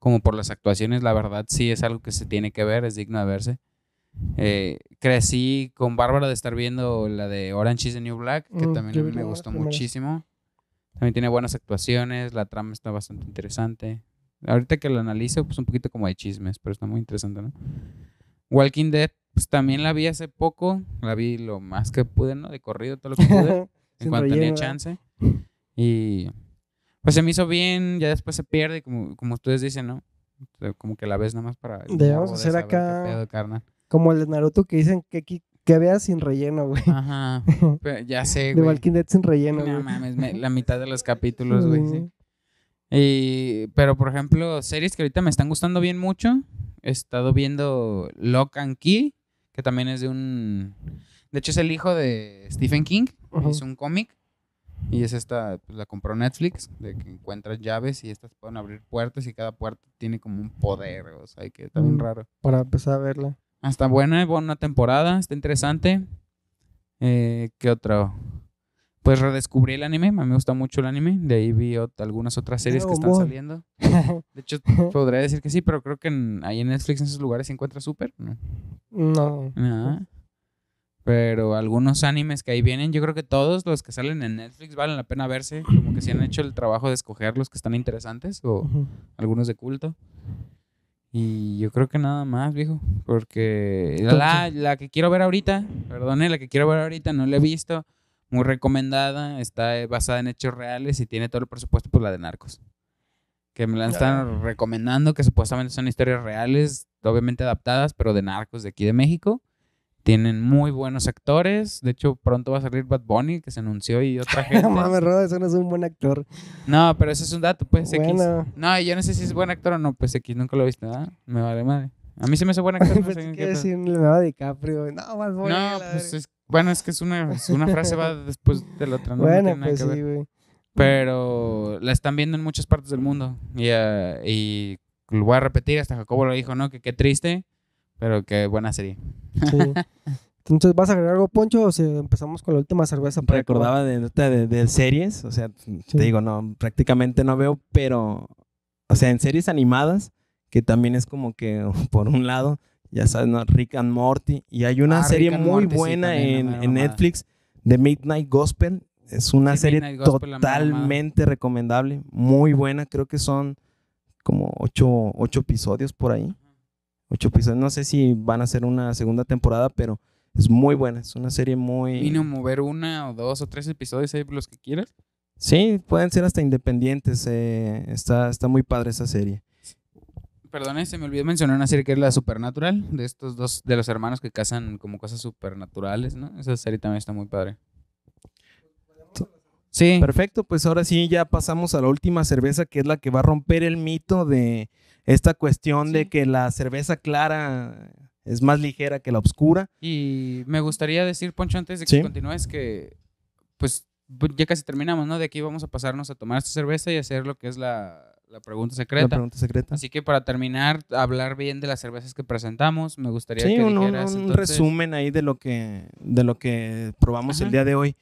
como por las actuaciones, la verdad sí es algo que se tiene que ver, es digno de verse. Eh, crecí con Bárbara de estar viendo la de Orange is the New Black, que Mm, también a mí me gustó muchísimo. También tiene buenas actuaciones, la trama está bastante interesante. Ahorita que lo analizo, pues un poquito como de chismes, pero está muy interesante, ¿no? Walking Dead, pues también la vi hace poco, la vi lo más que pude, ¿no? De corrido, todo lo que pude [laughs] en cuanto tenía chance. Y pues se me hizo bien, ya después se pierde, como, como ustedes dicen, ¿no? Como que la ves nada más para... Debemos de hacer acá- pedo, carnal. Como el de Naruto que dicen que, que, que veas sin relleno, güey. Ajá, [laughs] pero ya sé, De güey. Walking Dead sin relleno, No güey. mames, me- la mitad de los capítulos, güey, sí. Y, pero, por ejemplo, series que ahorita me están gustando bien mucho. He estado viendo Lock and Key, que también es de un... De hecho, es el hijo de Stephen King. Hizo un cómic. Y es esta, pues la compró Netflix, de que encuentras llaves y estas pueden abrir puertas y cada puerta tiene como un poder, o sea, que está bien Mm. raro. Para empezar a verla. Ah, Está buena, buena temporada, está interesante. Eh, ¿Qué otro? Pues redescubrí el anime, a mí me gusta mucho el anime, de ahí vi ot- algunas otras series que están saliendo. [laughs] De hecho, podría decir que sí, pero creo que en- ahí en Netflix en esos lugares se encuentra súper, ¿no? no. Nada. Pero algunos animes que ahí vienen, yo creo que todos los que salen en Netflix valen la pena verse, como que si han hecho el trabajo de escoger los que están interesantes o Ujú. algunos de culto. Y yo creo que nada más, viejo. Porque la, la que quiero ver ahorita, perdone, la que quiero ver ahorita no la he visto. Muy recomendada, está eh, basada en hechos reales y tiene todo el presupuesto por la de Narcos. Que me la están recomendando, que supuestamente son historias reales, obviamente adaptadas, pero de Narcos de aquí de México. Tienen muy buenos actores. De hecho, pronto va a salir Bad Bunny, que se anunció, y otra [laughs] gente. No mames, Rodo, eso no es un buen actor. No, pero ese es un dato, pues. X. Bueno. No, yo no sé si es buen actor o no, pues X nunca lo he visto, ¿verdad? Me vale madre. A mí se me hace buen [laughs] actor. no sé en que qué decir Leonardo DiCaprio. No, más bueno. No, pues es, bueno, es que es una, es una frase va después de la otra. No, no Bueno, tiene nada pues que ver. sí, güey. Pero la están viendo en muchas partes del mundo. Y, eh, y lo voy a repetir, hasta Jacobo lo dijo, ¿no? Que qué triste, pero qué buena serie. Sí. [laughs] Entonces, ¿vas a agregar algo, Poncho, o si empezamos con la última cerveza? para Recordaba de, de, de series, o sea, Sí. te digo, no, prácticamente no veo, pero, o sea, en series animadas, que también es como que, [laughs] por un lado, ya sabes, ¿no? Rick and Morty, y hay una Ah, serie muy Morty, buena en. Netflix, de Midnight Gospel, es una Sí, serie Gospel, totalmente recomendable, muy buena, creo que son como ocho, ocho episodios por ahí, ocho episodios, no sé si van a hacer una segunda temporada, pero es muy buena, es una serie muy... Mínimo ver una o dos o tres episodios ahí, los que quieras. Sí, pueden ser hasta independientes. eh, está, está muy padre esa serie. Perdón, se me olvidó mencionar una serie que es la Supernatural, de estos dos, de los hermanos que cazan como cosas supernaturales, ¿no? Esa serie también está muy padre. Sí, Perfecto, pues ahora sí ya pasamos a la última cerveza, que es la que va a romper el mito de esta cuestión de que la cerveza clara es más ligera que la oscura. y me gustaría decir, Poncho, antes de que Sí. continúes, que pues ya casi terminamos, ¿no? De aquí vamos a pasarnos a tomar esta cerveza y hacer lo que es la, la pregunta La secreta. pregunta secreta. Así que para terminar, hablar bien de las cervezas que presentamos, me gustaría Sí, que un, un- dijeras un entonces, resumen ahí de lo que, de lo que probamos Ajá. el día de hoy.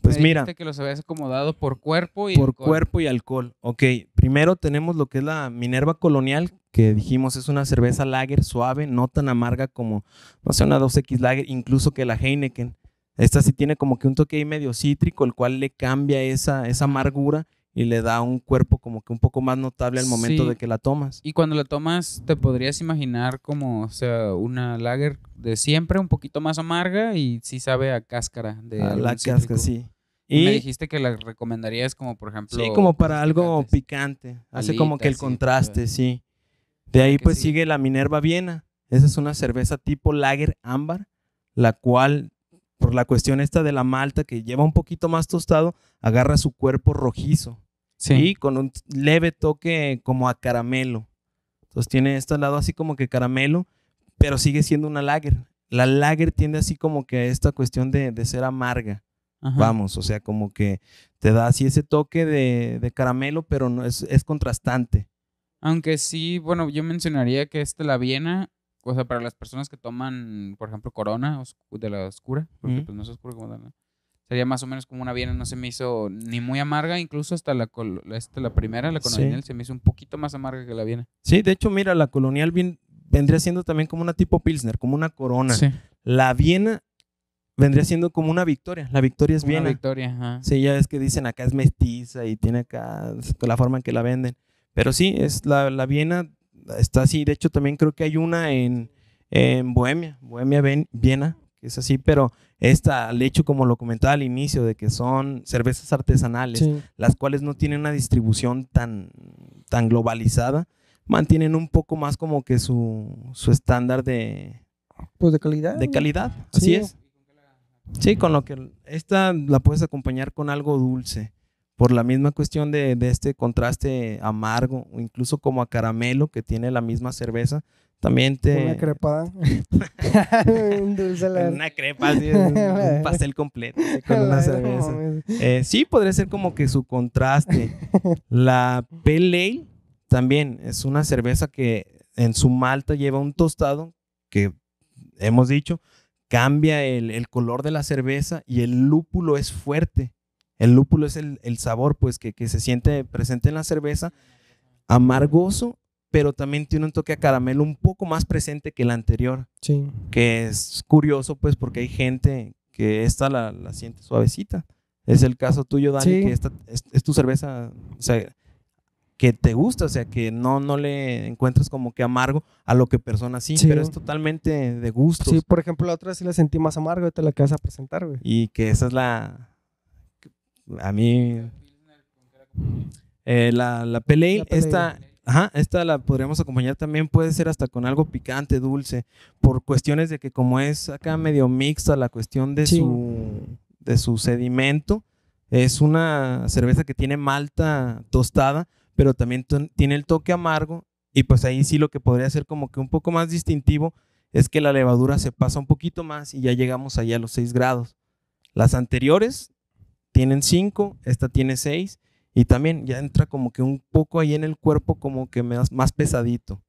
Pues me mira, que los habías acomodado por cuerpo y por alcohol. cuerpo y alcohol. Ok, primero tenemos lo que es la Minerva Colonial, que dijimos es una cerveza lager suave, no tan amarga como, no sé, una 2X lager, incluso que la Heineken. Esta sí tiene como que un toque ahí medio cítrico, el cual le cambia esa, esa amargura y le da un cuerpo como que un poco más notable al momento Sí. de que la tomas. Y cuando la tomas, te podrías imaginar como, o sea, una lager de siempre, un poquito más amarga y sí sabe a cáscara de A la cítrico. casca, sí. Y me dijiste que la recomendarías como, por ejemplo... sí, como para algo picantes. picante. Hace como que el contraste, sí. De ahí pues sigue la Minerva Viena. Esa es una cerveza tipo lager ámbar, la cual, por la cuestión esta de la malta que lleva un poquito más tostado, agarra su cuerpo rojizo Sí. y con un leve toque como a caramelo. Entonces tiene este lado así como que caramelo, pero sigue siendo una lager. La lager tiende así como que a esta cuestión de, de ser amarga. Ajá. Vamos, o sea, como que te da así ese toque de, de caramelo, pero no es, es contrastante. Aunque sí, bueno, yo mencionaría que esta, la Viena, o sea, para las personas que toman, por ejemplo, Corona de la oscura, porque Ujú. pues no es oscura como tal, ¿no? Sería más o menos como una Viena, no se me hizo ni muy amarga, incluso hasta la, la- esta, la primera, la Sí. Colonial, se me hizo un poquito más amarga que la Viena. Sí, de hecho, mira, la colonial bien- vendría siendo también como una tipo Pilsner, como una corona. Sí, La Viena vendría siendo como una victoria. La victoria es una Viena. victoria, ajá. Sí, ya es que dicen acá es mestiza y tiene acá la forma en que la venden. Pero sí, es la, la Viena está así. De hecho, también creo que hay una en, en Bohemia, Bohemia Ven- Viena, que es así, pero esta, al hecho, como lo comentaba al inicio, de que son cervezas artesanales, Sí. las cuales no tienen una distribución tan, tan globalizada, mantienen un poco más como que su, su estándar de, Pues de calidad. de calidad. Así Sí. es. Sí, con lo que esta la puedes acompañar con algo dulce. Por la misma cuestión de, de este contraste amargo o incluso como a caramelo que tiene la misma cerveza. También te... Una crepada. [laughs] [laughs] Un dulce Una crepa, así, un, [laughs] pastel completo así, con una cerveza. Eh, sí, podría ser como que su contraste. La Pale Ale también es una cerveza que en su malta lleva un tostado que hemos dicho cambia el, el color de la cerveza y el lúpulo es fuerte. El lúpulo es el, el sabor pues que, que se siente presente en la cerveza, amargoso, pero también tiene un toque a caramelo un poco más presente que el anterior Sí. que es curioso, pues, porque hay gente que esta la, la siente suavecita. Es el caso tuyo, Dani, Sí. que esta es, es tu cerveza, o sea, que te gusta, o sea, que no, no le encuentras como que amargo a lo que personas sí, Sí. pero es totalmente de gustos. Sí, por ejemplo, la otra sí la sentí más amarga, ahorita la que vas a presentar, güey. Y que esa es la. A mí. eh, la, la Pale Ale, esta, ajá, esta la podríamos acompañar también, puede ser hasta con algo picante, dulce, por cuestiones de que como es acá medio mixta la cuestión de, Sí. su, de su sedimento, es una cerveza que tiene malta tostada, pero también tiene el toque amargo, y pues ahí sí lo que podría ser como que un poco más distintivo es que la levadura se pasa un poquito más y ya llegamos allá a los 6 grados. Las anteriores tienen 5, esta tiene 6 y también ya entra como que un poco ahí en el cuerpo como que más, más pesadito.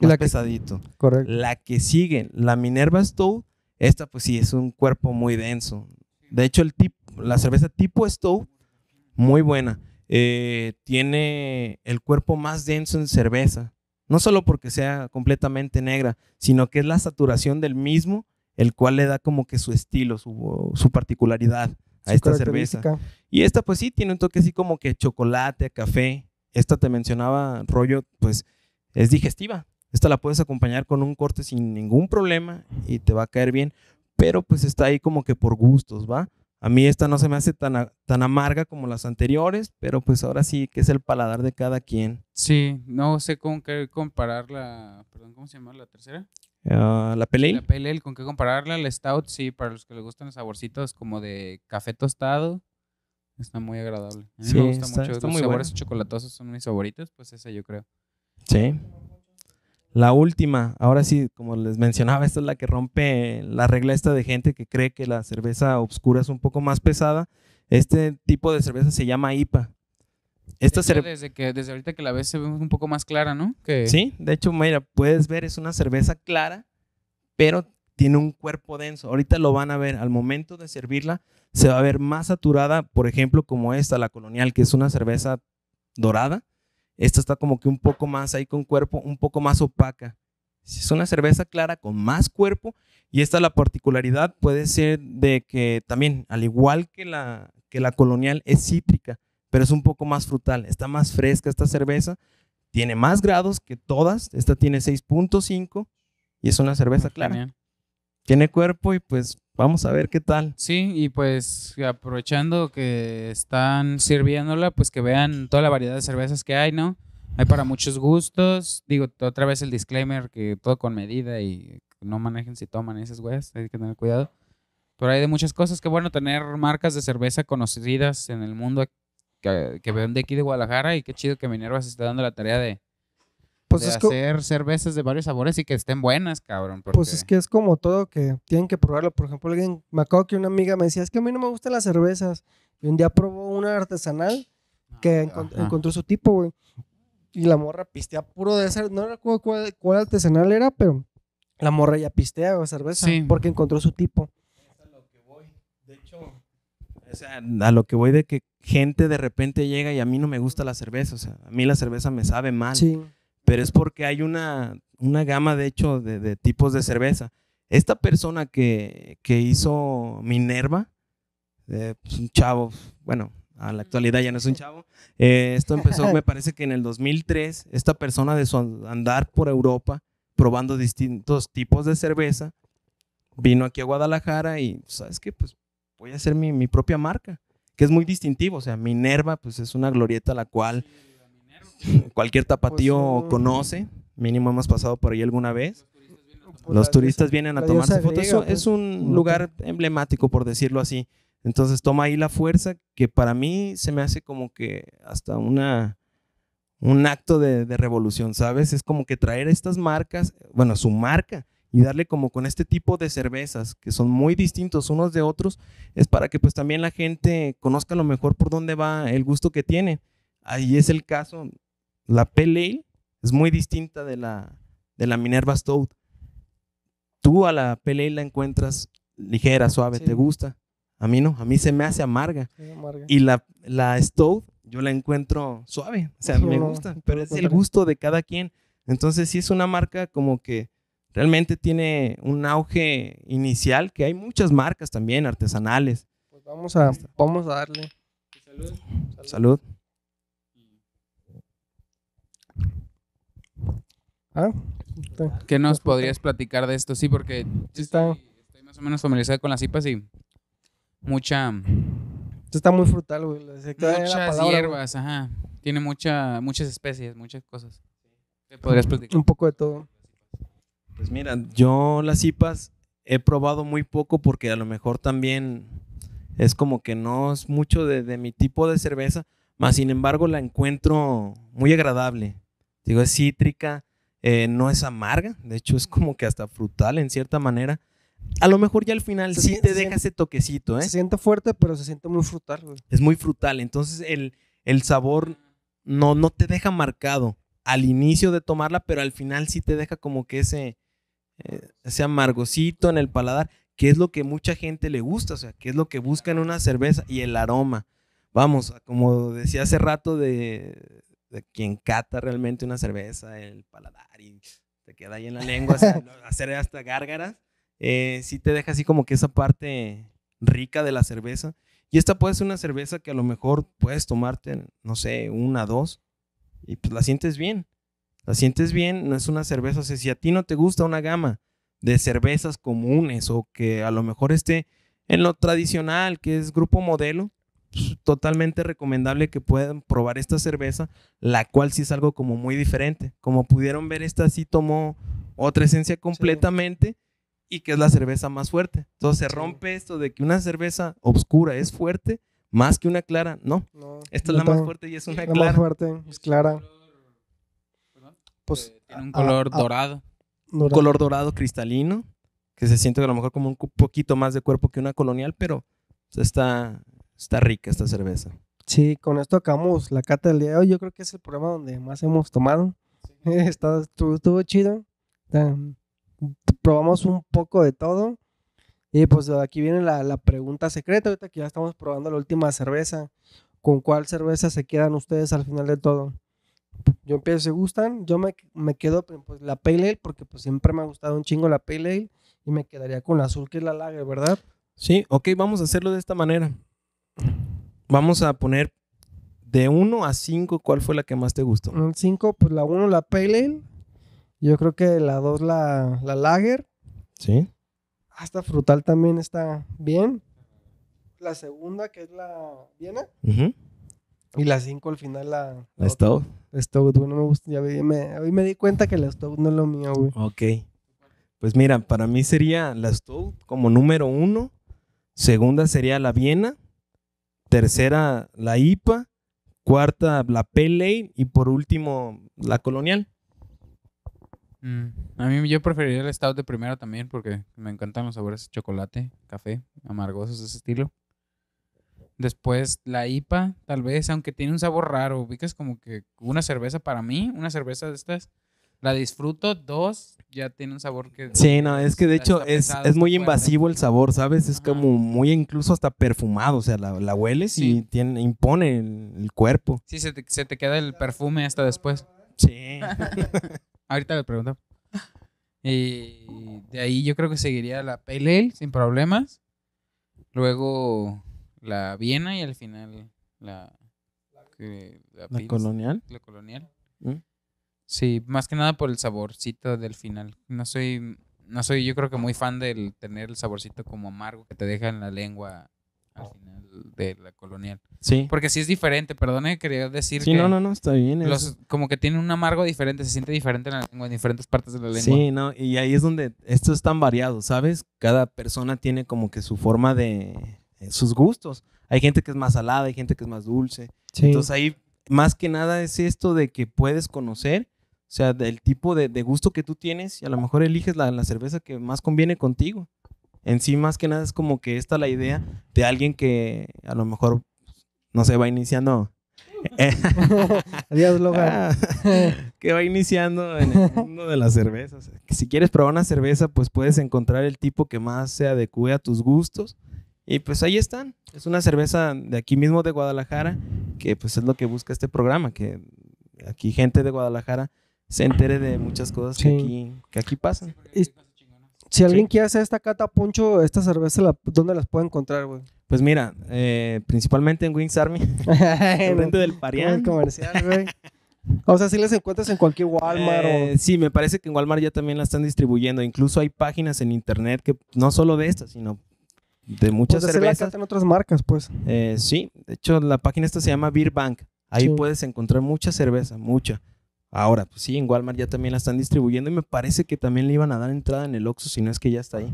Más la que- pesadito. Correcto. La que sigue, la Minerva Stout, Esta pues sí, es un cuerpo muy denso. De hecho, el tip, la cerveza tipo Stove, muy buena. Eh, tiene el cuerpo más denso en cerveza. No solo porque sea completamente negra, sino que es la saturación del mismo, el cual le da como que su estilo, su, su particularidad a Su esta cerveza. Y esta pues sí, tiene un toque así como que chocolate, café. Esta te mencionaba, rollo, pues es digestiva. Esta la puedes acompañar con un corte sin ningún problema y te va a caer bien. Pero pues está ahí como que por gustos, ¿va? A mí esta no se me hace tan, a- tan amarga como las anteriores, pero pues ahora sí que es el paladar de cada quien. Sí, no sé con qué comparar la. Perdón, ¿cómo se llama la tercera? Ah, la Pale Ale, La Pale Ale, con qué compararla. La Stout, sí, para los que les gustan los saborcitos como de café tostado. Está muy agradable. A mí Sí, me gusta está- mucho. está los muy sabores chocolatosos son mis favoritos, pues esa yo creo. Sí. La última, ahora sí, como les mencionaba, [laughs] esta es la que rompe la regla esta de gente que cree que la cerveza oscura es un poco más pesada. Este tipo de cerveza se llama IPA. Esta De hecho, desde que desde ahorita que la ves se ve un poco más clara, ¿no? Que Sí, de hecho, mira, puedes ver, es una cerveza clara, pero tiene un cuerpo denso. Ahorita lo van a ver, al momento de servirla, se va a ver más saturada, por ejemplo, como esta, la colonial, que es una cerveza dorada. Esta está como que un poco más ahí con cuerpo, un poco más opaca. Es una cerveza clara con más cuerpo y esta la particularidad puede ser de que también, al igual que la, que la colonial, es cítrica, pero es un poco más frutal. Está más fresca esta cerveza tiene más grados que todas. Esta tiene 6.5 y es una cerveza clara. genial. Tiene cuerpo y pues vamos a ver qué tal. Sí, y pues aprovechando que están sirviéndola, pues que vean toda la variedad de cervezas que hay, ¿no? Hay para muchos gustos. Digo, otra vez el disclaimer que todo con medida y no manejen si toman esas güeyes, hay que tener cuidado. Pero hay de muchas cosas. Qué bueno tener marcas de cerveza conocidas en el mundo que, que ven de aquí de Guadalajara y qué chido que Minerva se esté dando la tarea de, Pues de es, co- hacer cervezas de varios sabores y que estén buenas, cabrón. pues porque- es que es como todo que tienen que probarlo. Por ejemplo, alguien, me acuerdo que una amiga me decía, es que a mí no me gustan las cervezas. Y un día probó una artesanal que encont- Ajá. encontró su tipo, güey. Y la morra pistea puro de esa, no recuerdo cuál, cuál artesanal era, pero la morra ya pistea cerveza Sí. porque encontró su tipo. Sea, a lo que voy de que gente de repente llega y a mí no me gusta la cerveza. O sea, a mí la cerveza me sabe mal. Sí. pero es porque hay una, una gama, de hecho, de, de tipos de cerveza. Esta persona que, que hizo Minerva, eh, pues, un chavo, bueno, a la actualidad ya no es un chavo, eh, esto empezó, me [laughs] parece que en el 2003, esta persona de su andar por Europa, probando distintos tipos de cerveza, vino aquí a Guadalajara y, ¿sabes qué? Pues voy a hacer mi, mi propia marca, que es muy distintivo, o sea, Minerva, pues es una glorieta a la cual [laughs] cualquier tapatío Pues, conoce, mínimo hemos pasado por ahí alguna vez. Pues Los turistas vienen a tomarse fotos. griega, Eso es pues, un como lugar emblemático, por decirlo así. Entonces toma ahí la fuerza que para mí se me hace como que hasta una un acto de, de revolución, ¿sabes? Es como que traer estas marcas, bueno, su marca y darle como con este tipo de cervezas que son muy distintos unos de otros, es para que pues también la gente conozca a lo mejor por dónde va el gusto que tiene. Ahí es el caso, la Pale Ale es muy distinta de la, de la Minerva Stout. Tú a la Pale Ale la encuentras ligera, suave, Sí. te gusta. A mí no, a mí se me hace amarga. Sí, amarga. Y la, la Stout yo la encuentro suave, o sea, No, me no, gusta, todo pero es el gusto de cada quien. Entonces sí es una marca como que realmente tiene un auge inicial, que hay muchas marcas también artesanales. Pues vamos a, vamos a darle. Salud. Ah, está- ¿Qué nos podrías platicar de esto? Sí, porque Sí está. estoy, estoy más o menos familiarizado con las IPAs y mucha, esto está muy frutal, güey. muchas hierbas, ajá. Tiene mucha, muchas especies, muchas cosas. ¿Qué podrías platicar? Un poco de todo. Pues mira, yo las IPAs he probado muy poco porque a lo mejor también es como que no es mucho de, de mi tipo de cerveza, más sin embargo la encuentro muy agradable. Digo, es cítrica, eh, no es amarga, de hecho es como que hasta frutal en cierta manera. A lo mejor ya al final Se sí siente- te deja ese toquecito, ¿eh? Se siente fuerte, pero se siente muy frutal, güey. es muy frutal, entonces el, el sabor no, no te deja marcado al inicio de tomarla, pero al final sí te deja como que ese, eh, ese amargocito en el paladar, qué es lo que mucha gente le gusta, o sea, qué es lo que busca en una cerveza y el aroma. Vamos, como decía hace rato de, de quien cata realmente una cerveza, el paladar y te queda ahí en la lengua, [laughs] hacer hasta gárgaras, eh, sí te deja así como que esa parte rica de la cerveza. Y esta puede ser una cerveza que a lo mejor puedes tomarte, no sé, una, dos, y pues la sientes bien. La sientes bien, no es una cerveza, o sea, si a ti no te gusta una gama de cervezas comunes o que a lo mejor esté en lo tradicional, que es grupo modelo, pues, totalmente recomendable que puedan probar esta cerveza, la cual sí es algo como muy diferente. Como pudieron ver, esta sí tomó otra esencia completamente y que es la cerveza más fuerte. Entonces se Sí. rompe esto de que una cerveza oscura es fuerte más que una clara. No, No, esta es la más fuerte y es una La más clara. fuerte, es clara. Pues Tiene un color dorado. Un color dorado cristalino, que se siente a lo mejor como un poquito más de cuerpo que una colonial, pero está, está rica esta cerveza. Sí, con esto acabamos la cata del día de hoy. Yo creo que es el programa donde más hemos tomado. [laughs] Está, estuvo, estuvo chido. Probamos un poco de todo. Y pues aquí viene la, la pregunta secreta. Ahorita que ya estamos probando la última cerveza. ¿Con cuál cerveza se quedan ustedes al final de todo? Yo empiezo, si gustan. Yo me, me quedo pues, la Pale Ale porque pues siempre me ha gustado un chingo la Pale Ale. Y me quedaría con la azul que es la Lager, ¿verdad? Sí, ok, vamos a hacerlo de esta manera. Vamos a poner de 1 a 5, ¿cuál fue la que más te gustó? Un 5, pues la 1 la Pale Ale. Yo creo que la 2 la, la Lager. Sí. Hasta frutal también está bien. La segunda, que es la Viena. Y la 5 al final la, La otra. Stout. Stout, güey, no me gusta. Ya vi- me, hoy me di cuenta que la Stout no es lo mío, güey. Ok. Pues mira, para mí sería la Stout como número uno. Segunda sería la Viena. Tercera, la IPA. Cuarta, la Pale Ale. Y por último, la Colonial. Mm, A mí yo preferiría el stout de primero también porque me encantan los sabores de chocolate, café, amargosos de ese estilo. Después la IPA, tal vez, aunque tiene un sabor raro. Ubicas como que una cerveza para mí, una cerveza de estas, la disfruto. Dos, ya tiene un sabor que... Sí, no, es que de hecho es, es muy fuerte. invasivo el sabor, ¿sabes? Es Ajá. como muy incluso hasta perfumado, o sea, la, la hueles y tiene, impone el, el cuerpo. Sí, se te, se te queda el perfume hasta después. Sí. [laughs] Ahorita le pregunto. Y de ahí yo creo que seguiría la Pale Ale sin problemas. Luego la Viena y al final la, que- la, La Pils, colonial. la colonial. ¿Mm? Sí, más que nada por el saborcito del final. No soy, no soy yo creo que muy fan del tener el saborcito como amargo que te deja en la lengua al final de la colonial. Sí. Porque sí es diferente, perdone, quería decir Sí, que no, no, no, está bien. los, como que tiene un amargo diferente, se siente diferente en la lengua, en diferentes partes de la lengua. Sí, no, y ahí es donde esto es tan variado, ¿sabes? Cada persona tiene como que su forma de eh, sus gustos. Hay gente que es más salada, hay gente que es más dulce. Sí. Entonces ahí más que nada es esto de que puedes conocer, o sea, del tipo de, de gusto que tú tienes y a lo mejor eliges la, la cerveza que más conviene contigo. En sí, más que nada es como que esta la idea de alguien que a lo mejor, no sé, va iniciando. [laughs] eh, [laughs] Adiós, Logan. Ah, [laughs] que va iniciando en el mundo de las cervezas. Si quieres probar una cerveza, pues puedes encontrar el tipo que más se adecue a tus gustos. Y pues ahí están. Es una cerveza de aquí mismo de Guadalajara, que pues es lo que busca este programa, que aquí gente de Guadalajara se entere de muchas cosas que, Sí. aquí, que aquí pasan. Y- si alguien quiere hacer esta cata poncho, esta cerveza, la- ¿dónde las puede encontrar, güey? Pues mira, eh, principalmente en Wings Army, [laughs] enfrente del Parián. comercial, güey. O sea, si las encuentras en cualquier Walmart Eh, Sí, me parece que en Walmart ya también la están distribuyendo. Incluso hay páginas en internet que no solo de estas, sino de muchas pues, cervezas. en otras marcas, pues. Eh, sí, de hecho la página esta se llama Beer Bank. Ahí Sí. puedes encontrar mucha cerveza, mucha. Ahora, pues sí, en Walmart ya también la están distribuyendo y me parece que también le iban a dar entrada en el Oxxo, si no es que ya está ahí.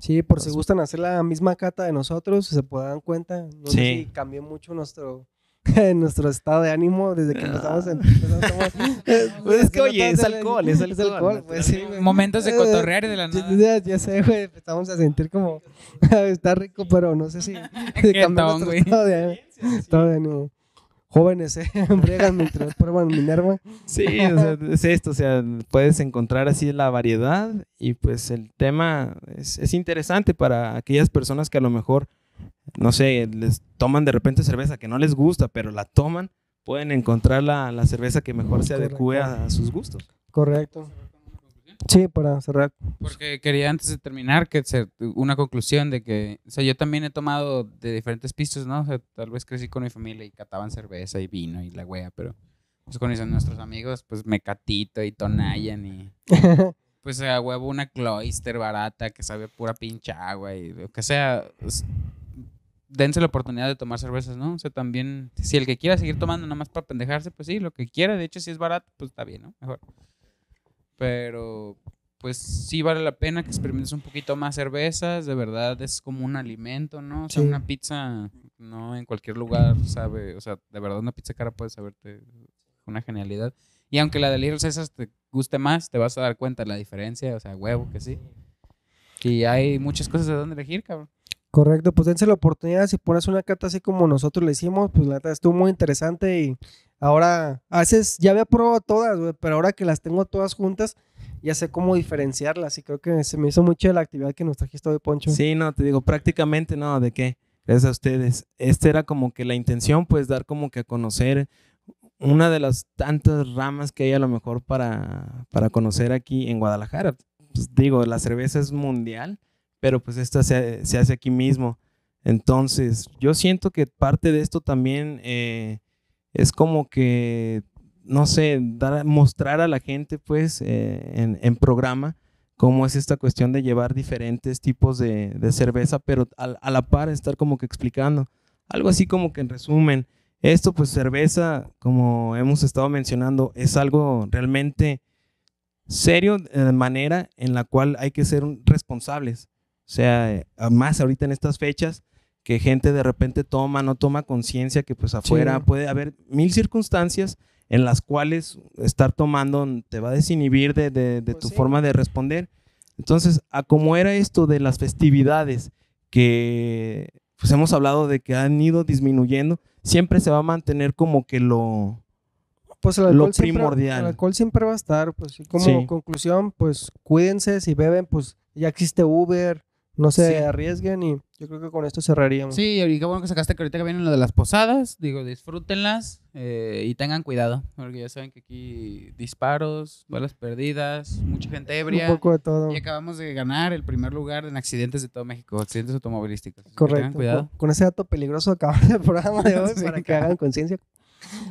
Sí, por si gustan hacer la misma cata de nosotros, se pueden dar cuenta. No sé Sí. si cambió mucho nuestro [laughs] nuestro estado de ánimo desde que empezamos a [laughs] [laughs] Pues es que, oye, es alcohol, es alcohol, pues sí. Momentos de Eh, cotorrear y de la nada. ya- ya sé, güey, empezamos a sentir como está rico, pero no sé si Jetón, nuestro güey. estado de, estado de ánimo. jóvenes se embriagan mientras prueban Minerva. Sí, o sea, es esto, o sea, puedes encontrar así la variedad y pues el tema es, es interesante para aquellas personas que a lo mejor, no sé, les toman de repente cerveza que no les gusta, pero la toman, pueden encontrar la, la cerveza que mejor se adecue a, a sus gustos. Correcto. Sí, para cerrar. Porque quería antes de terminar que ser una conclusión de que, o sea, yo también he tomado de diferentes pistos, ¿no? O sea, tal vez crecí con mi familia y cataban cerveza y vino y la wea, pero pues con esos nuestros amigos, pues Mecatito y Tonayan y [laughs] pues a huevo una Cloister barata que sabe pura pinche agua y lo que sea. Dense la oportunidad de tomar cervezas, ¿no? O sea, también, si el que quiera seguir tomando nada más para pendejarse, pues sí, lo que quiera. De hecho, si es barato, pues está bien, ¿no? Mejor. Pero, pues sí vale la pena que experimentes un poquito más cervezas. De verdad, es como un alimento, ¿no? O sea, Sí. una pizza, no en cualquier lugar sabe, o sea, de verdad, una pizza cara puede saberte una genialidad. Y aunque la de Little Caesars te guste más, te vas a dar cuenta de la diferencia, o sea, huevo que sí. Y hay muchas cosas de dónde elegir, cabrón. Correcto, pues dense la oportunidad. Si pones una cata así como nosotros le hicimos, pues la neta estuvo muy interesante y ahora, a veces ya había probado todas, pero ahora que las tengo todas juntas, ya sé cómo diferenciarlas y creo que se me hizo mucho la actividad que nos trajiste hoy, Poncho. Sí, no, te digo, prácticamente no, ¿de qué? Gracias a ustedes. Este era como que la intención, pues, dar como que a conocer una de las tantas ramas que hay a lo mejor para, para conocer aquí en Guadalajara. Pues, digo, la cerveza es mundial, pero pues esta se, se hace aquí mismo. Entonces, yo siento que parte de esto también eh, es como que, no sé, dar, mostrar a la gente, pues, eh, en, programa, cómo es esta cuestión de llevar diferentes tipos de, de cerveza, pero a, a la par estar como que explicando. Algo así como que en resumen, esto pues cerveza, como hemos estado mencionando, es algo realmente serio de manera en la cual hay que ser responsables. O sea, eh, más ahorita en estas fechas, que gente de repente toma, no toma conciencia que pues afuera Sí. puede haber mil circunstancias en las cuales estar tomando te va a desinhibir de, de- de Pues tu sí. forma de responder. Entonces, a como era esto de las festividades, que pues hemos hablado de que han ido disminuyendo, siempre se va a mantener como que lo... Pues el Lo siempre, primordial. el alcohol siempre va a estar, pues como Sí. conclusión, pues cuídense, si beben, pues ya existe Uber, no se Sí. arriesguen y yo creo que con esto cerraríamos. Sí, y qué bueno que sacaste que ahorita que vienen lo de las posadas. Digo, disfrútenlas eh, y tengan cuidado. Porque ya saben que aquí disparos, balas perdidas, mucha gente Un ebria. poco de todo. Y acabamos de ganar el primer lugar en accidentes de todo México, accidentes automovilísticos. Correcto. Tengan cuidado. Con, con ese dato peligroso acabamos el programa de [laughs] hoy Sí, para que hagan conciencia.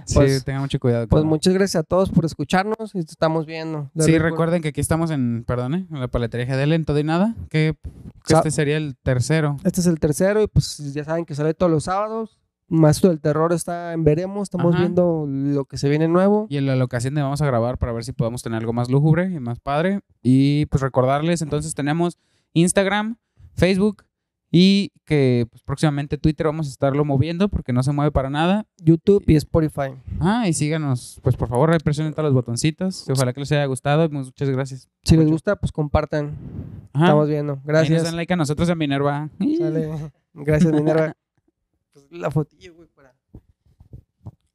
Sí, Pues- tengan mucho cuidado. Pues muchas gracias a todos por escucharnos y te estamos viendo. Sí, recuerden que aquí estamos en, perdón, ¿eh? en la paletería GDL en todo y nada. Que, este sería el tercero. Este es el tercero y pues ya saben que sale todos los sábados. Maestro del Terror está en Veremos, estamos Ajá. viendo lo que se viene nuevo. Y en la locación de vamos a grabar para ver si podemos tener algo más lúgubre y más padre. Y pues recordarles, entonces tenemos Instagram, Facebook y que pues, próximamente Twitter vamos a estarlo moviendo porque no se mueve para nada. YouTube y Spotify. Ah, y síganos, pues por favor, presionen todos los botoncitos. Ojalá que les haya gustado. Muchas gracias. Si les gusta, pues compartan. Ajá. Estamos viendo. Nos Gracias. dan like a nosotros en Minerva. [laughs] Sale. Gracias, Minerva. [laughs] Pues la fotillo, güey, para.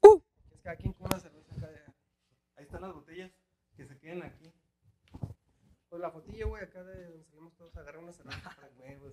¡Uh! Es cerveza acá de- Ahí están las botellas, que se queden aquí. Pues la fotillo, güey, acá de donde salimos todos a agarrar una cerveza para [laughs] huevos,